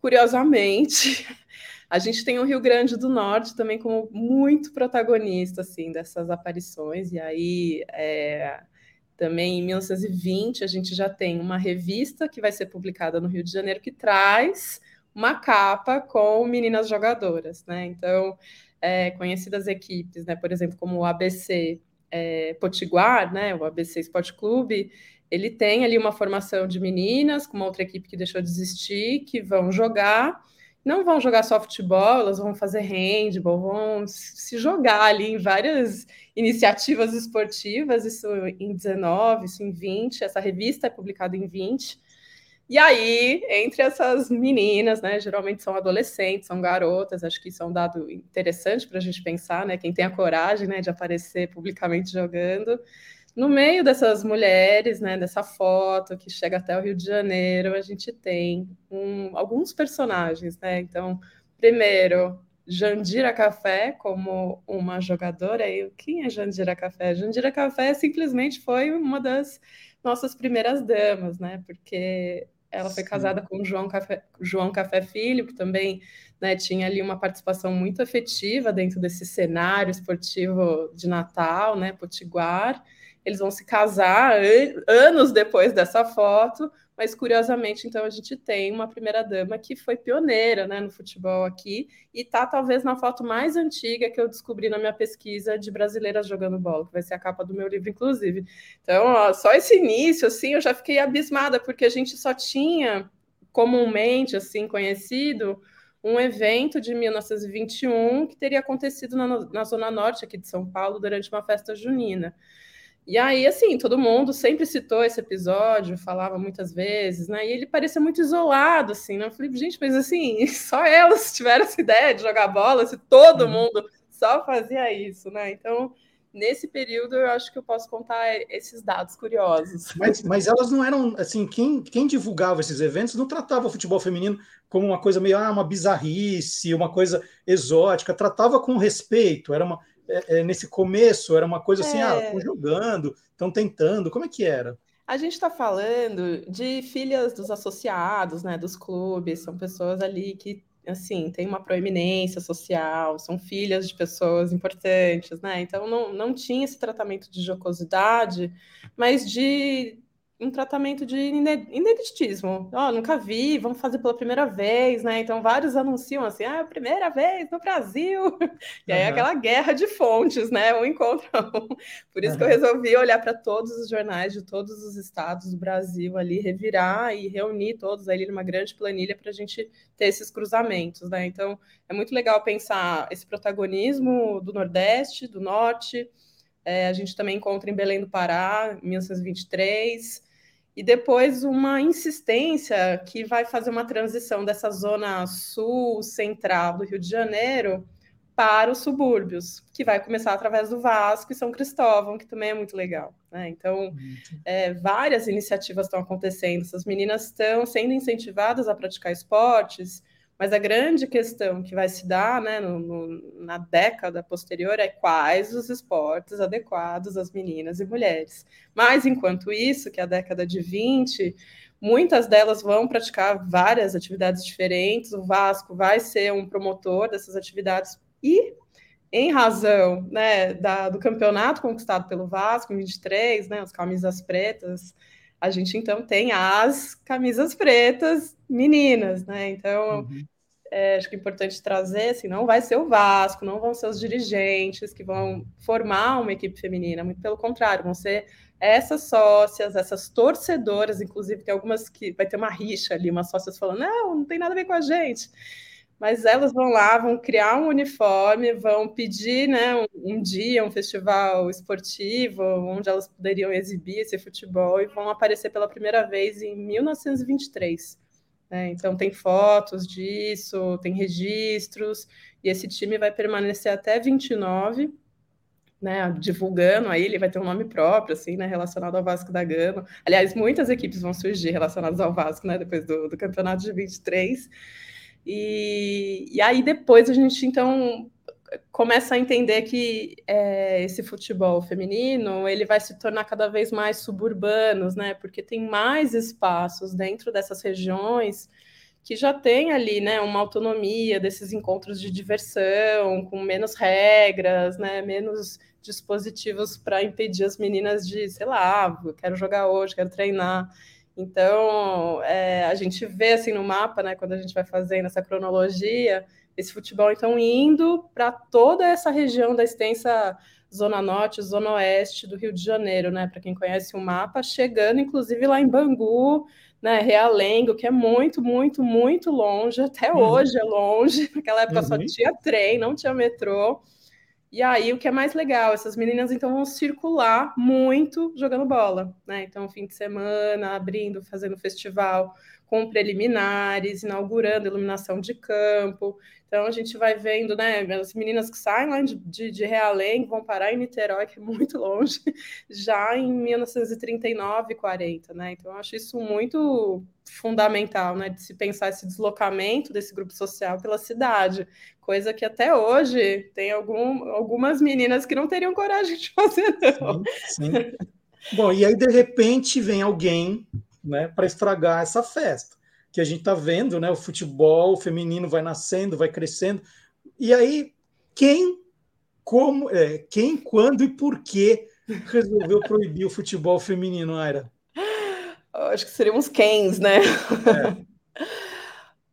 curiosamente, [LAUGHS] a gente tem o Rio Grande do Norte também como muito protagonista assim, dessas aparições, e aí é, também em 1920 a gente já tem uma revista que vai ser publicada no Rio de Janeiro que traz uma capa com meninas jogadoras, né? Então é, conhecidas equipes, né, por exemplo, como o ABC é, Potiguar, né, o ABC Esporte Clube, ele tem ali uma formação de meninas com uma outra equipe que deixou de existir, que vão jogar, não vão jogar só futebol, elas vão fazer handball, vão se jogar ali em várias iniciativas esportivas, isso em 19, isso em 20, essa revista é publicada em 20, e aí, entre essas meninas, né, geralmente são adolescentes, são garotas, acho que isso é um dado interessante para a gente pensar, né, quem tem a coragem, né, de aparecer publicamente jogando. No meio dessas mulheres, né, dessa foto que chega até o Rio de Janeiro, a gente tem um, alguns personagens, né, então, primeiro, Jandira Café como uma jogadora, e quem é Jandira Café? Jandira Café simplesmente foi uma das nossas primeiras damas, né, porque ela foi Sim. casada com João Café, João Café Filho, que também né, tinha ali uma participação muito efetiva dentro desse cenário esportivo de Natal, né, Potiguar. Eles vão se casar anos depois dessa foto, mas curiosamente, então, a gente tem uma primeira-dama que foi pioneira né, no futebol aqui e está talvez na foto mais antiga que eu descobri na minha pesquisa de brasileiras jogando bola, que vai ser a capa do meu livro, inclusive. Então, ó, só esse início, assim, eu já fiquei abismada, porque a gente só tinha comumente, assim, conhecido um evento de 1921 que teria acontecido na, na Zona Norte aqui de São Paulo durante uma festa junina. E aí, assim, todo mundo sempre citou esse episódio, falava muitas vezes, né? E ele parecia muito isolado, assim, né? Eu falei, gente, mas assim, [LAUGHS] só elas tiveram essa ideia de jogar bola, se todo uhum. mundo só fazia isso, né? Então, nesse período, eu acho que eu posso contar esses dados curiosos. Mas, mas elas não eram, assim, quem, quem divulgava esses eventos não tratava o futebol feminino como uma coisa meio, ah, uma bizarrice, uma coisa exótica, tratava com respeito, era uma é, é, nesse começo era uma coisa assim, ah, é. estão jogando, estão tentando, como é que era? A gente está falando de filhas dos associados, né, dos clubes, são pessoas ali que, assim, têm uma proeminência social, são filhas de pessoas importantes, né, então não, não tinha esse tratamento de jocosidade, mas de um tratamento de ineditismo. Oh, nunca vi, vamos fazer pela primeira vez, né? Então, vários anunciam assim, ah, é primeira vez no Brasil. [LAUGHS] E aí, uhum. aquela guerra de fontes, né? Um encontra um. Por isso uhum. que eu resolvi olhar para todos os jornais de todos os estados do Brasil ali, revirar e reunir todos ali numa grande planilha para a gente ter esses cruzamentos, né? Então, é muito legal pensar esse protagonismo do Nordeste, do Norte. É, a gente também encontra em Belém do Pará, 1923 e depois uma insistência que vai fazer uma transição dessa zona sul central do Rio de Janeiro para os subúrbios, que vai começar através do Vasco e São Cristóvão, que também é muito legal. Né? Então, é, várias iniciativas estão acontecendo, essas meninas estão sendo incentivadas a praticar esportes mas a grande questão que vai se dar né, no, no, na década posterior é quais os esportes adequados às meninas e mulheres. Mas, enquanto isso, que é a década de 20, muitas delas vão praticar várias atividades diferentes, o Vasco vai ser um promotor dessas atividades e em razão né, da, do campeonato conquistado pelo Vasco em 23, né, as camisas pretas, a gente então tem as camisas pretas meninas, né? Então, uhum. é, acho que é importante trazer, assim, não vai ser o Vasco, não vão ser os dirigentes que vão formar uma equipe feminina, muito pelo contrário, vão ser essas sócias, essas torcedoras, inclusive tem algumas que vai ter uma rixa ali, umas sócias falando, não, não tem nada a ver com a gente mas elas vão lá, vão criar um uniforme, vão pedir né, um, um, dia, um festival esportivo, onde elas poderiam exibir esse futebol, e vão aparecer pela primeira vez em 1923. Né? Então, tem fotos disso, tem registros, e esse time vai permanecer até 29. Né, divulgando aí, ele vai ter um nome próprio, assim, né, relacionado ao Vasco da Gama. Aliás, muitas equipes vão surgir relacionadas ao Vasco, né, depois do, do campeonato de 23. E, e aí depois a gente então começa a entender que é, esse futebol feminino ele vai se tornar cada vez mais suburbanos, né? Porque tem mais espaços dentro dessas regiões que já tem ali, né, uma autonomia desses encontros de diversão, com menos regras, né, menos dispositivos para impedir as meninas de, sei lá, quero jogar hoje, quero treinar. Então, é, a gente vê assim no mapa, né, quando a gente vai fazendo essa cronologia, esse futebol então indo para toda essa região da extensa zona norte, zona oeste do Rio de Janeiro, né? Para quem conhece o mapa, chegando inclusive lá em Bangu, né, Realengo, que é muito, muito, muito longe, até uhum. hoje é longe. [LAUGHS] Naquela época uhum. só tinha trem, não tinha metrô. E aí, o que é mais legal, essas meninas então vão circular muito jogando bola, né? Então, fim de semana, abrindo, fazendo festival com preliminares, inaugurando iluminação de campo. Então a gente vai vendo, né, as meninas que saem lá de, de, de Realengo vão parar em Niterói, que é muito longe, [LAUGHS] já em 1939 e 40, né? Então eu acho isso muito fundamental, né, de se pensar esse deslocamento desse grupo social pela cidade, coisa que até hoje tem algum, algumas meninas que não teriam coragem de fazer, não. Sim, sim. Bom, e aí de repente vem alguém, né, para estragar essa festa que a gente está vendo, né? O futebol feminino vai nascendo, vai crescendo. E aí, quem, como, é, quem, quando e por que resolveu proibir o futebol feminino, Aira? Acho que seriam os Kens, né? É.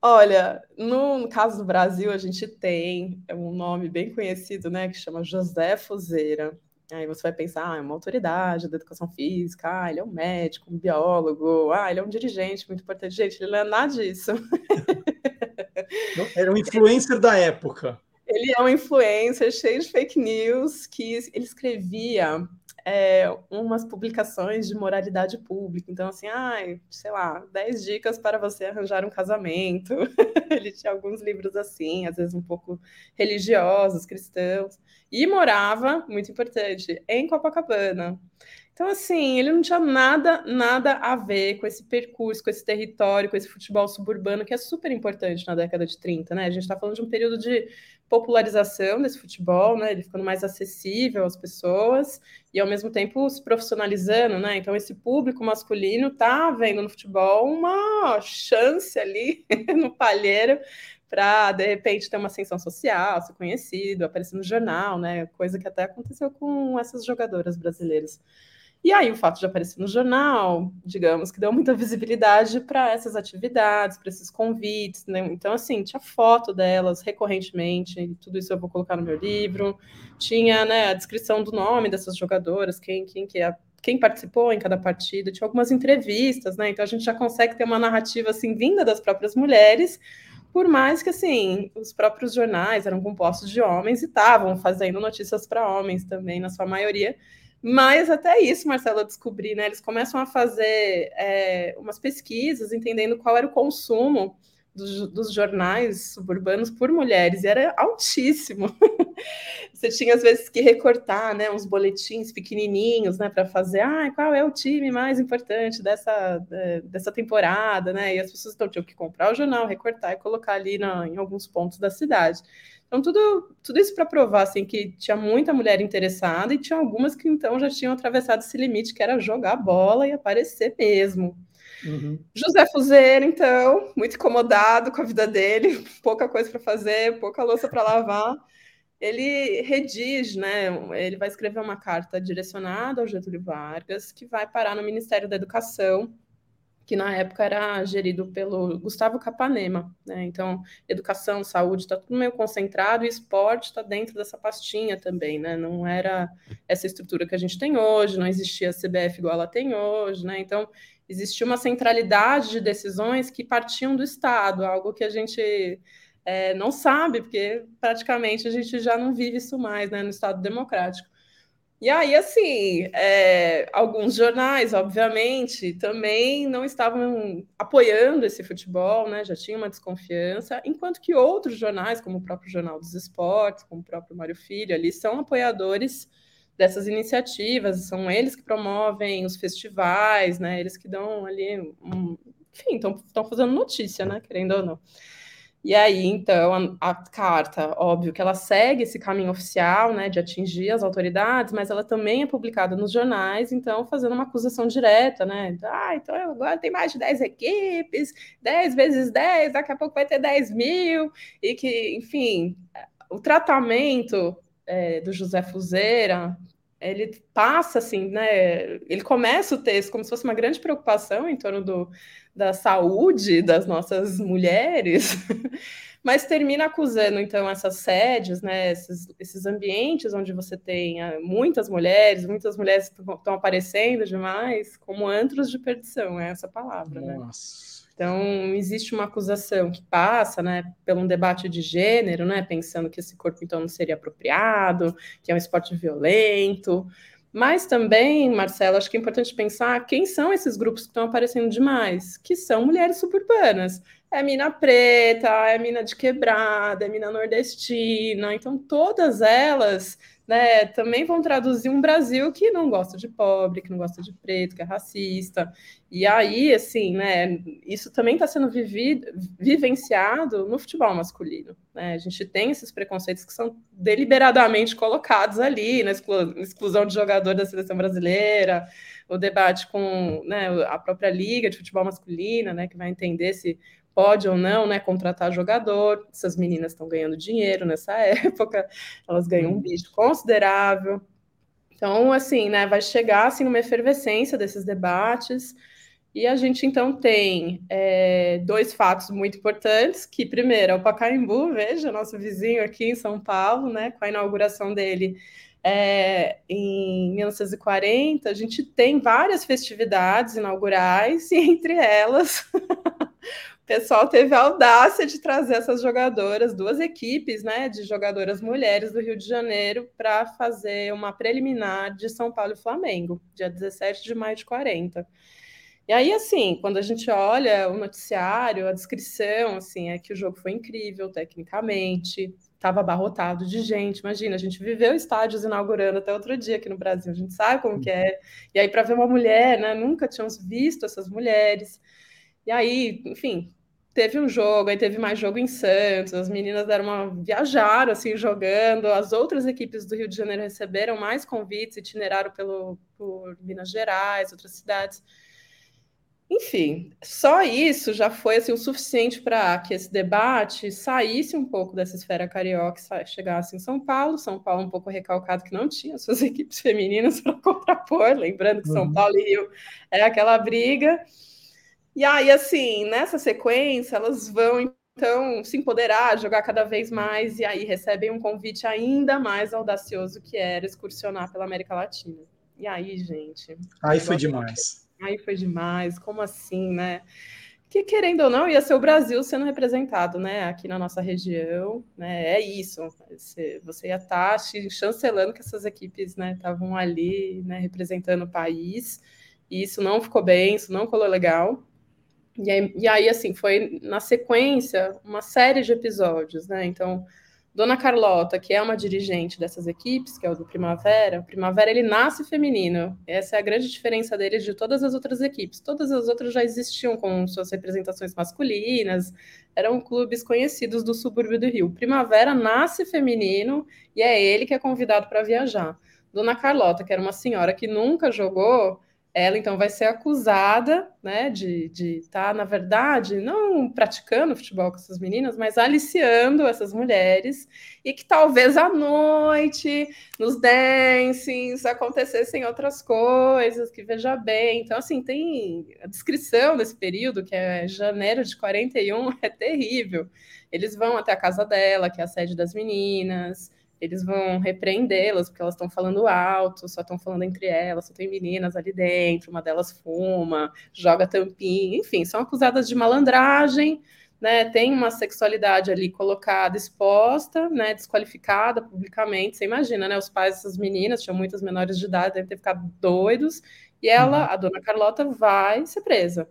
Olha, no caso do Brasil, a gente tem um nome bem conhecido, né, que chama José Fuzeira. Aí você vai pensar, ah, é uma autoridade da educação física, ah, ele é um médico, um biólogo, ah, ele é um dirigente muito importante. Gente, ele não é nada disso. Era um influencer da época. Ele é um influencer cheio de fake news, que ele escrevia é, umas publicações de moralidade pública. Então, assim, ai, sei lá, 10 dicas para você arranjar um casamento. [LAUGHS] ele tinha alguns livros assim, às vezes um pouco religiosos, cristãos. E morava, muito importante, em Copacabana. Então, assim, ele não tinha nada, nada a ver com esse percurso, com esse território, com esse futebol suburbano, que é super importante na década de 30, né? A gente está falando de um período de popularização desse futebol, né? Ele ficando mais acessível às pessoas e, ao mesmo tempo, se profissionalizando, né? Então, esse público masculino tá vendo no futebol uma chance ali [LAUGHS] no palheiro para de repente ter uma ascensão social, ser conhecido, aparecer no jornal, né? Coisa que até aconteceu com essas jogadoras brasileiras. E aí o fato de aparecer no jornal, digamos, que deu muita [LAUGHS] visibilidade para essas atividades, para esses convites, né? Então, assim, tinha foto delas recorrentemente, tudo isso eu vou colocar no meu livro. Tinha né, a descrição do nome dessas jogadoras, quem, quem que é quem participou em cada partida, tinha algumas entrevistas, né? Então a gente já consegue ter uma narrativa assim vinda das próprias mulheres, por mais que assim os próprios jornais eram compostos de homens e estavam fazendo notícias para homens também, na sua maioria. Mas até isso, Marcelo, eu descobri, né? Eles começam a fazer é, umas pesquisas, entendendo qual era o consumo dos, dos, jornais suburbanos por mulheres, e era altíssimo. [LAUGHS] Você tinha, às vezes, que recortar né, uns boletins pequenininhos né, para fazer ah, qual é o time mais importante dessa, dessa temporada, né? E as pessoas então, tinham que comprar o jornal, recortar e colocar ali na, em alguns pontos da cidade. Então, tudo, tudo isso para provar assim, que tinha muita mulher interessada e tinha algumas que então já tinham atravessado esse limite, que era jogar bola e aparecer mesmo. Uhum. José Fuzeiro, então, muito incomodado com a vida dele, [LAUGHS] pouca coisa para fazer, pouca louça para lavar. Ele redige, né? Ele vai escrever uma carta direcionada ao Getúlio Vargas, que vai parar no Ministério da Educação, que na época era gerido pelo Gustavo Capanema, né? Então, educação, saúde, está tudo meio concentrado e esporte está dentro dessa pastinha também, né? Não era essa estrutura que a gente tem hoje, não existia a CBF igual ela tem hoje, né? Então, existia uma centralidade de decisões que partiam do Estado, algo que a gente é, não sabe, porque praticamente a gente já não vive isso mais, né? No Estado democrático. E aí, assim, é, alguns jornais, obviamente, também não estavam apoiando esse futebol, né? Já tinha uma desconfiança, enquanto que outros jornais, como o próprio Jornal dos Esportes, como o próprio Mário Filho, ali são apoiadores dessas iniciativas, são eles que promovem os festivais, né? Eles que dão ali, um, enfim, estão fazendo notícia, né? Querendo ou não. E aí, então, a, a, carta, óbvio que ela segue esse caminho oficial, né, de atingir as autoridades, mas ela também é publicada nos jornais, então, fazendo uma acusação direta, né? Ah, então agora tem mais de 10 equipes, 10 vezes 10, daqui a pouco vai ter 10 mil, e que, enfim, o tratamento é, do José Fuzeira, ele passa assim, né? Ele começa o texto como se fosse uma grande preocupação em torno do, da saúde das nossas mulheres, [LAUGHS] mas termina acusando então essas sedes, né? Esses, esses ambientes onde você tem ah, muitas mulheres, muitas mulheres estão aparecendo demais, como antros de perdição, é essa palavra, né? Nossa. né? Então, existe uma acusação que passa, né, pelo um debate de gênero, né, pensando que esse corpo então não seria apropriado, que é um esporte violento. Mas também, Marcelo, acho que é importante pensar quem são esses grupos que estão aparecendo demais, que são mulheres suburbanas. É mina preta, é mina de quebrada, é mina nordestina. Então, todas elas né, também vão traduzir um Brasil que não gosta de pobre, que não gosta de preto, que é racista. E aí, assim, né, isso também está sendo vivido, vivenciado no futebol masculino. Né? A gente tem esses preconceitos que são deliberadamente colocados ali, na exclusão de jogador da seleção brasileira, o debate com né, a própria liga de futebol masculina, né, que vai entender se pode ou não, né, contratar jogador. Essas meninas estão ganhando dinheiro nessa [LAUGHS] época, elas ganham um bicho considerável. Então, assim, né, vai chegar assim numa efervescência desses debates. E a gente então tem é, dois fatos muito importantes, que primeiro é o Pacaembu, veja, nosso vizinho aqui em São Paulo, né, com a inauguração dele é, em 1940, a gente tem várias festividades inaugurais, [LAUGHS] e entre elas o pessoal teve a audácia de trazer essas jogadoras, duas equipes né, de jogadoras mulheres do Rio de Janeiro, para fazer uma preliminar de São Paulo e Flamengo, dia 17 de maio de 40. E aí, assim, quando a gente olha o noticiário, a descrição, assim, é que o jogo foi incrível tecnicamente, estava abarrotado de gente. Imagina, a gente viveu estádios inaugurando até outro dia aqui no Brasil, a gente sabe como que é. E aí, para ver uma mulher, né? Nunca tínhamos visto essas mulheres. E aí, enfim, teve um jogo, aí teve mais jogo em Santos, as meninas deram uma viajaram assim jogando, as outras equipes do Rio de Janeiro receberam mais convites, itineraram pelo por Minas Gerais, outras cidades. Enfim, só isso já foi assim, o suficiente para que esse debate saísse um pouco dessa esfera carioca e chegasse em São Paulo. São Paulo um pouco recalcado que não tinha suas [LAUGHS] equipes femininas para contrapor, lembrando que São uhum. Paulo e Rio é aquela briga. E aí, assim, nessa sequência, elas vão então se empoderar, jogar cada vez mais, e aí recebem um convite ainda mais audacioso que era excursionar pela América Latina. E aí, gente. Aí foi demais. Aí foi demais, como assim, né? Que querendo ou não, ia ser o Brasil sendo representado, né? Aqui na nossa região, né? É isso. Você, ia estar tá chancelando que essas equipes, né, estavam ali, né, representando o país. E isso não ficou bem, isso não colou legal. E aí, e aí, assim, foi na sequência uma série de episódios, né? Então, Dona Carlota, que é uma dirigente dessas equipes, que é o do Primavera, o Primavera ele nasce feminino. Essa é a grande diferença dele de todas as outras equipes. Todas as outras já existiam com suas representações masculinas, eram clubes conhecidos do subúrbio do Rio. Primavera nasce feminino e é ele que é convidado para viajar. Dona Carlota, que era uma senhora que nunca jogou, ela então vai ser acusada né, de estar, tá, na verdade, não praticando futebol com essas meninas, mas aliciando essas mulheres, e que talvez à noite, nos dancings, acontecessem outras coisas, que veja bem. Então, assim, tem a descrição desse período, que é janeiro de 41, [LAUGHS] é terrível. Eles vão até a casa dela, que é a sede das meninas, eles vão repreendê-las porque elas estão falando alto, só estão falando entre elas, só tem meninas ali dentro, uma delas fuma, joga tampinha, enfim, são acusadas de malandragem, né? Tem uma sexualidade ali colocada, exposta, né? Desqualificada publicamente. Você imagina, né? Os pais dessas meninas tinham muitas menores de idade, devem ter ficado doidos, e ela, uhum. a dona Carlota, vai ser presa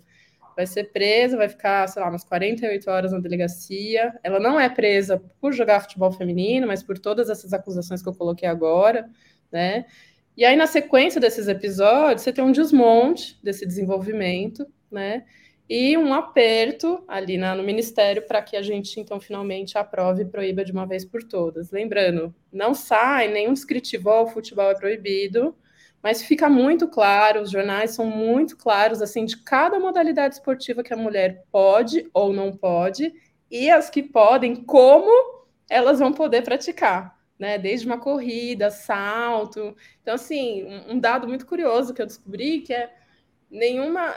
vai ser presa, vai ficar, sei lá, umas 48 horas na delegacia. Ela não é presa por jogar futebol feminino, mas por todas essas acusações que eu coloquei agora, né? E aí, na sequência desses episódios, você tem um desmonte desse desenvolvimento, né? E um aperto ali na, no Ministério para que a gente, então, finalmente aprove e proíba de uma vez por todas. Lembrando, não sai nenhum descritivo, o futebol é proibido, mas fica muito claro, os jornais são muito claros assim de cada modalidade esportiva que a mulher pode ou não pode e as que podem, como elas vão poder praticar, né? Desde uma corrida, salto. Então, assim, um dado muito curioso que eu descobri que é nenhuma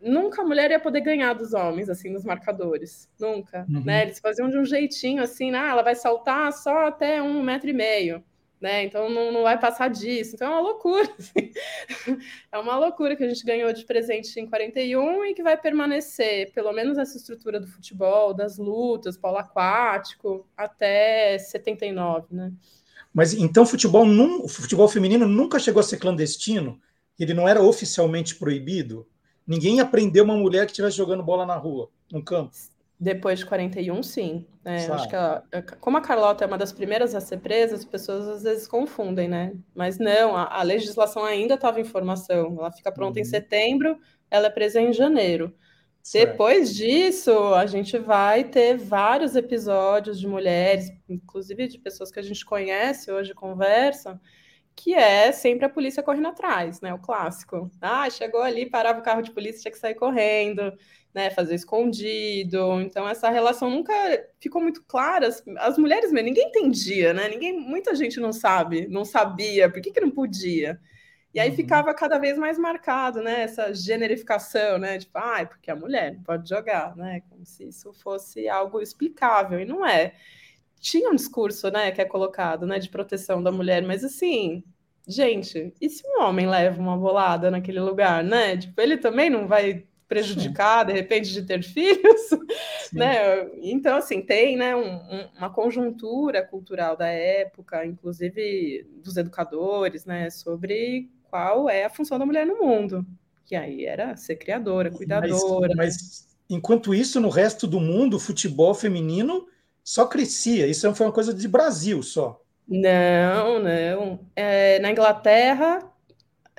nunca a mulher ia poder ganhar dos homens, assim, nos marcadores. Nunca. Uhum. Né? Eles faziam de um jeitinho assim, ah, ela vai saltar só até um metro e meio né? Então não, não vai passar disso. Então é uma loucura. [LAUGHS] Assim. É uma loucura que a gente ganhou de presente em 41 e que vai permanecer, pelo menos essa estrutura do futebol, das lutas, polo aquático, até 79, né? Mas então futebol, num, futebol feminino nunca chegou a ser clandestino? Ele não era oficialmente proibido? Ninguém aprendeu uma mulher que estivesse jogando bola na rua, no campo? Depois de 41, sim. É, acho que como a Carlota é uma das primeiras a ser presa, as pessoas às vezes confundem, né? Mas não, a, a legislação ainda estava em formação. Ela fica pronta uhum. em setembro, ela é presa em janeiro. Certo. Depois disso, a gente vai ter vários episódios de mulheres, inclusive de pessoas que a gente conhece hoje, conversam, que é sempre a polícia correndo atrás, né? O clássico. Ah, chegou ali, parava o carro de polícia, tinha que sair correndo né, fazer escondido. Então essa relação nunca ficou muito clara. As, mulheres, mesmo, ninguém entendia, né? Ninguém, muita gente não sabe, não sabia por que, que não podia. E aí uhum. ficava cada vez mais marcado, né? Essa generificação, né? Tipo, ah, é porque a mulher não pode jogar, né? Como se isso fosse algo explicável, e não é. Tinha um discurso, né, que é colocado, né, de proteção da mulher, mas assim, gente, e se um homem leva uma bolada naquele lugar, né? Tipo, ele também não vai prejudicar, Sim. de repente, de ter filhos, né? Então, assim, tem né, um, um, uma conjuntura cultural da época, inclusive dos educadores, né, sobre qual é a função da mulher no mundo, que aí era ser criadora, cuidadora. Mas, mas enquanto isso, no resto do mundo, o futebol feminino só crescia. Isso foi uma coisa de Brasil só. Não, não. É, na Inglaterra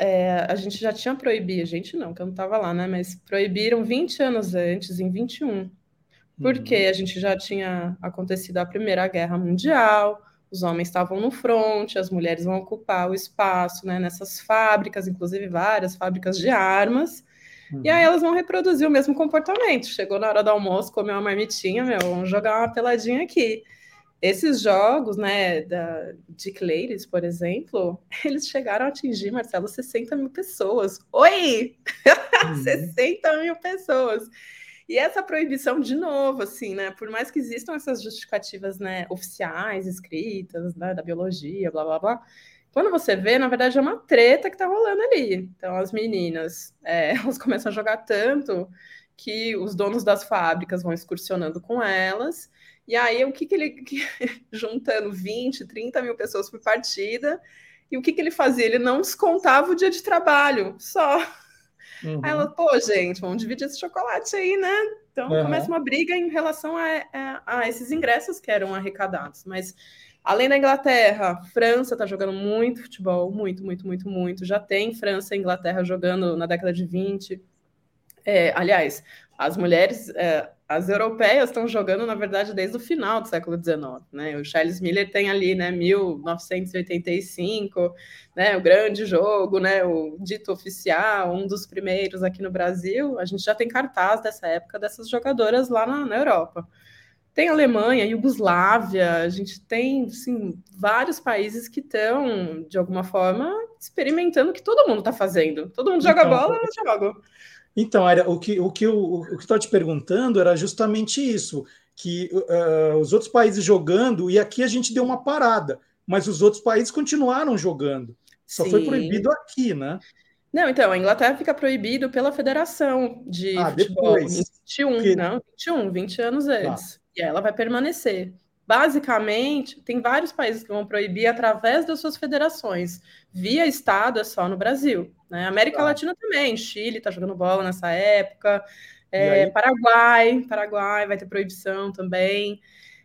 é, a gente já tinha proibido, a gente não, que eu não estava lá, né? Mas proibiram 20 anos antes, em 21. Porque uhum. a gente já tinha acontecido a Primeira Guerra Mundial, os homens estavam no fronte, as mulheres vão ocupar o espaço né, nessas fábricas, inclusive várias fábricas de armas. Uhum. E aí elas vão reproduzir o mesmo comportamento. Chegou na hora do almoço, comeu uma marmitinha, meu, vamos jogar uma peladinha aqui. Esses jogos, né, da, de Cleiris, por exemplo, [LAUGHS] eles chegaram a atingir, Marcelo, 60 mil pessoas. Oi! [LAUGHS] Uhum. 60 mil pessoas. E essa proibição, de novo, assim, né? Por mais que existam essas justificativas, né, oficiais, escritas, né, da biologia, blá blá blá, quando você vê, na verdade, é uma treta que tá rolando ali. Então, as meninas, é, [LAUGHS] elas começam a jogar tanto que os donos das fábricas vão excursionando com elas. E aí, o que, que ele. [LAUGHS] juntando 20, 30 mil pessoas por partida. E o que, que ele fazia? Ele não descontava o dia de trabalho, só. Uhum. Aí ela, pô, gente, vamos dividir esse chocolate aí, né? Então uhum. começa uma briga em relação a, a, a esses ingressos que eram arrecadados. Mas Além da Inglaterra, França está jogando muito futebol, muito, muito, muito, muito. Já tem França e Inglaterra jogando na década de 20. É, aliás, as mulheres, é, as europeias estão jogando, na verdade, desde o final do século XIX. Né? O Charles Miller tem ali, né, 1985, né, o grande jogo, né, o dito oficial, um dos primeiros aqui no Brasil. A gente já tem cartaz dessa época dessas jogadoras lá na, na Europa. Tem Alemanha, Iugoslávia, a gente tem assim, vários países que estão, de alguma forma, experimentando o que todo mundo está fazendo. Todo mundo joga então, bola, eu jogo. Então, era o que o que o, o que estou te perguntando era justamente isso, que uh, os outros países jogando e aqui a gente deu uma parada, mas os outros países continuaram jogando. Só Sim. foi proibido aqui, né? Não, então, a Inglaterra fica proibido pela Federação de ah, Futebol. Depois. 21, que... não, 21, 20 anos tá. antes. Ah. E ela vai permanecer. Basicamente, tem vários países que vão proibir através das suas federações. Via Estado é só no Brasil. Né? América tá. Latina também. Chile está jogando bola nessa época. É, Paraguai, Paraguai vai ter proibição também.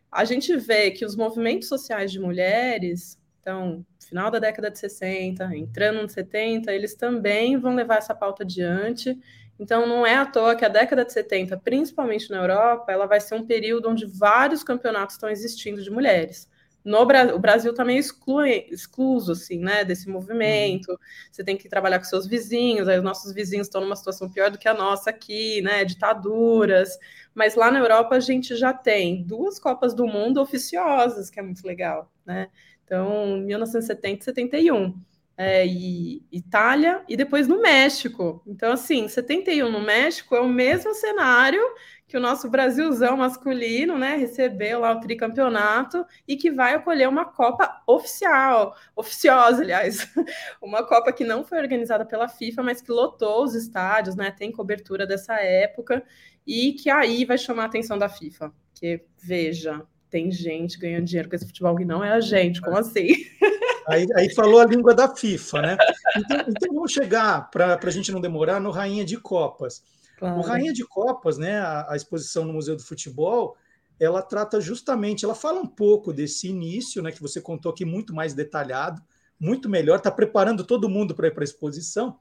A gente vê que os movimentos sociais de mulheres, então, final da década de 60, entrando nos 70, eles também vão levar essa pauta adiante então, não é à toa que a década de 70, principalmente na Europa, ela vai ser um período onde vários campeonatos estão existindo de mulheres. No Brasil, o Brasil também exclui, excluso, assim, né, desse movimento. Você tem que trabalhar com seus vizinhos, aí os nossos vizinhos estão numa situação pior do que a nossa aqui, né, ditaduras. Mas lá na Europa a gente já tem duas Copas do Mundo oficiosas, que é muito legal, né? Então, 1970 e 71 é, e Itália e depois no México. Então, assim, 71 no México é o mesmo cenário que o nosso Brasilzão masculino, né, recebeu lá o tricampeonato e que vai acolher uma Copa oficial, oficiosa, aliás, [LAUGHS] uma Copa que não foi organizada pela FIFA, mas que lotou os estádios, né, tem cobertura dessa época e que aí vai chamar a atenção da FIFA, que veja, tem gente ganhando dinheiro com esse futebol que não é a gente, como assim? [LAUGHS] Aí, aí falou a língua da FIFA, né? Então, então vamos chegar, para a gente não demorar, no Rainha de Copas. Claro. O Rainha de Copas, né, a, a, exposição no Museu do Futebol, ela trata justamente, ela fala um pouco desse início, né, que você contou aqui muito mais detalhado, muito melhor, está preparando todo mundo para ir para a exposição,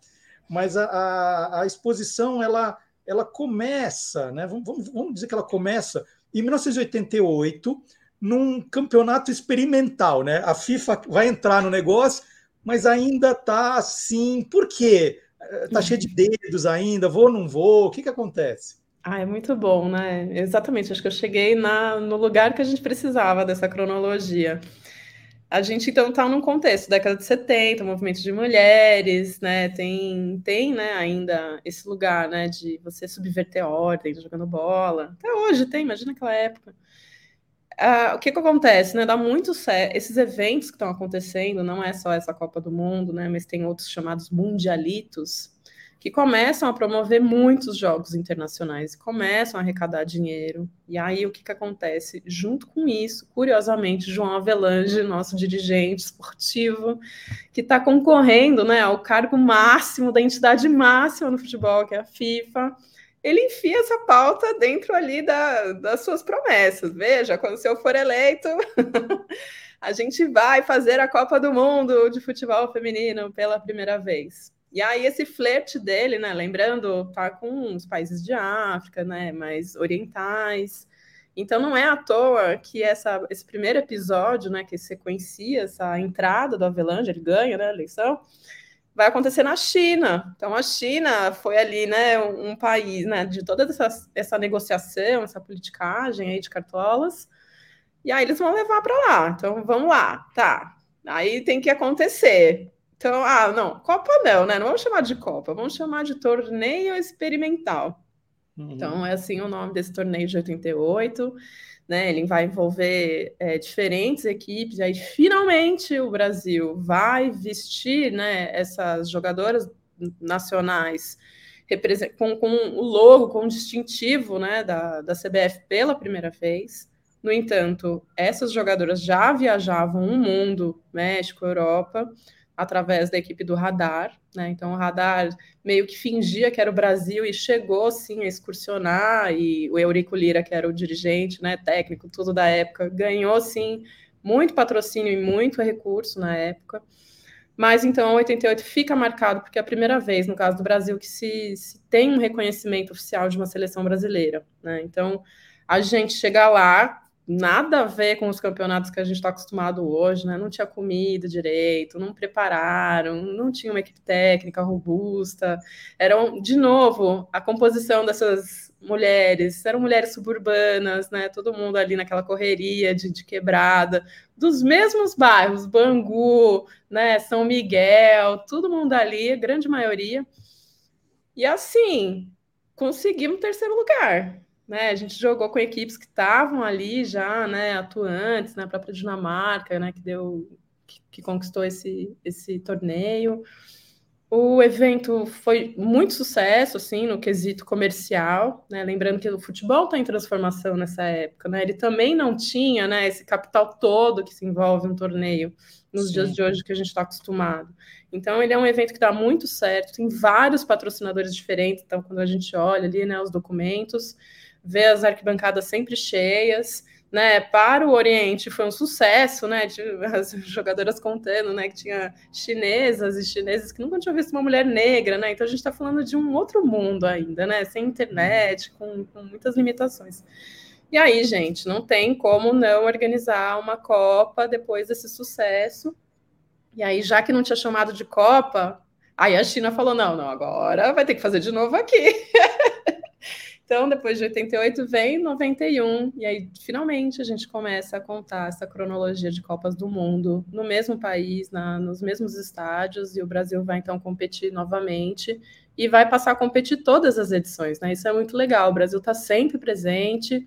mas a, a, a, exposição ela, ela começa, né, vamos, vamos dizer que ela começa em 1988, num campeonato experimental, né? A FIFA vai entrar no negócio, mas ainda está assim. Por quê? Está cheio de dedos ainda, vou ou não vou? O que, que acontece? Ah, é muito bom, né? Exatamente, acho que eu cheguei na, no lugar que a gente precisava dessa cronologia. A gente, então, está num contexto, década de 70, movimento de mulheres, né? Tem, tem né, ainda esse lugar, né, de você subverter a ordem, jogando bola. Até hoje tem, imagina aquela época. Uh, o que, que acontece, né? Dá muito certo. Esses eventos que estão acontecendo, não é só essa Copa do Mundo, né? Mas tem outros chamados mundialitos, que começam a promover muitos jogos internacionais, começam a arrecadar dinheiro. E aí o que, que acontece? Junto com isso, curiosamente, João Avelange, nosso dirigente esportivo, que está concorrendo né, ao cargo máximo da entidade máxima no futebol, que é a FIFA ele enfia essa pauta dentro ali da, das suas promessas. Veja, quando o senhor for eleito, [LAUGHS] a gente vai fazer a Copa do Mundo de futebol feminino pela primeira vez. E aí esse flerte dele, né, lembrando, tá com os países de África, né, mais orientais. Então não é à toa que essa, esse primeiro episódio, né, que sequencia essa entrada do Avelange, ele ganha, né, a eleição, vai acontecer na China. Então, a China foi ali, né, um, país, né, de toda essa, essa negociação, essa politicagem aí de cartolas, e aí eles vão levar para lá. Então, vamos lá, tá. Aí tem que acontecer. Então, ah, não, Copa não, né? Não vamos chamar de Copa, vamos chamar de torneio experimental. Uhum. Então, é assim o nome desse torneio de 88 né? Ele vai envolver é, diferentes equipes, aí finalmente o Brasil vai vestir né, essas jogadoras nacionais com, com o logo, com o distintivo né, da, da CBF pela primeira vez. No entanto, essas jogadoras já viajavam o mundo, México, Europa, através da equipe do Radar, né? Então o Radar meio que fingia que era o Brasil e chegou sim a excursionar e o Eurico Lira, que era o dirigente, né, técnico, tudo da época, ganhou sim muito patrocínio e muito recurso na época. Mas então 88 fica marcado porque é a primeira vez, no caso do Brasil, que se, se tem um reconhecimento oficial de uma seleção brasileira, né? Então a gente chega lá nada a ver com os campeonatos que a gente está acostumado hoje, né? Não tinha comida direito, não prepararam, não tinha uma equipe técnica robusta. Eram, de novo, a composição dessas mulheres, eram mulheres suburbanas, né? Todo mundo ali naquela correria de, de quebrada, dos mesmos bairros, Bangu, né? São Miguel, todo mundo ali, a grande maioria. E assim, conseguimos terceiro lugar, né, a gente jogou com equipes que estavam ali já, né, atuantes, na né, própria Dinamarca, né, que deu, que, que, conquistou esse, esse torneio. O evento foi muito sucesso, assim, no quesito comercial, né, lembrando que o futebol está em transformação nessa época, né, ele também não tinha, né, esse capital todo que se envolve um torneio nos Sim. dias de hoje que a gente está acostumado. Então, ele é um evento que dá muito certo, tem vários patrocinadores diferentes, então, quando a gente olha ali, né, os documentos, ver as arquibancadas sempre cheias, né? Para o Oriente foi um sucesso, né? [LAUGHS] As jogadoras contando, né? Que tinha chinesas e chineses que nunca tinham visto uma mulher negra, né? Então a gente está falando de um outro mundo ainda, né? Sem internet, com, com muitas limitações. E aí, gente, não tem como não organizar uma Copa depois desse sucesso. E aí, já que não tinha chamado de Copa, aí a China falou: não, não, agora vai ter que fazer de novo aqui. [LAUGHS] Então, depois de 88 vem 91, e aí finalmente a gente começa a contar essa cronologia de Copas do Mundo no mesmo país, na, nos mesmos estádios, e o Brasil vai então competir novamente e vai passar a competir todas as edições, né? Isso é muito legal. O Brasil está sempre presente,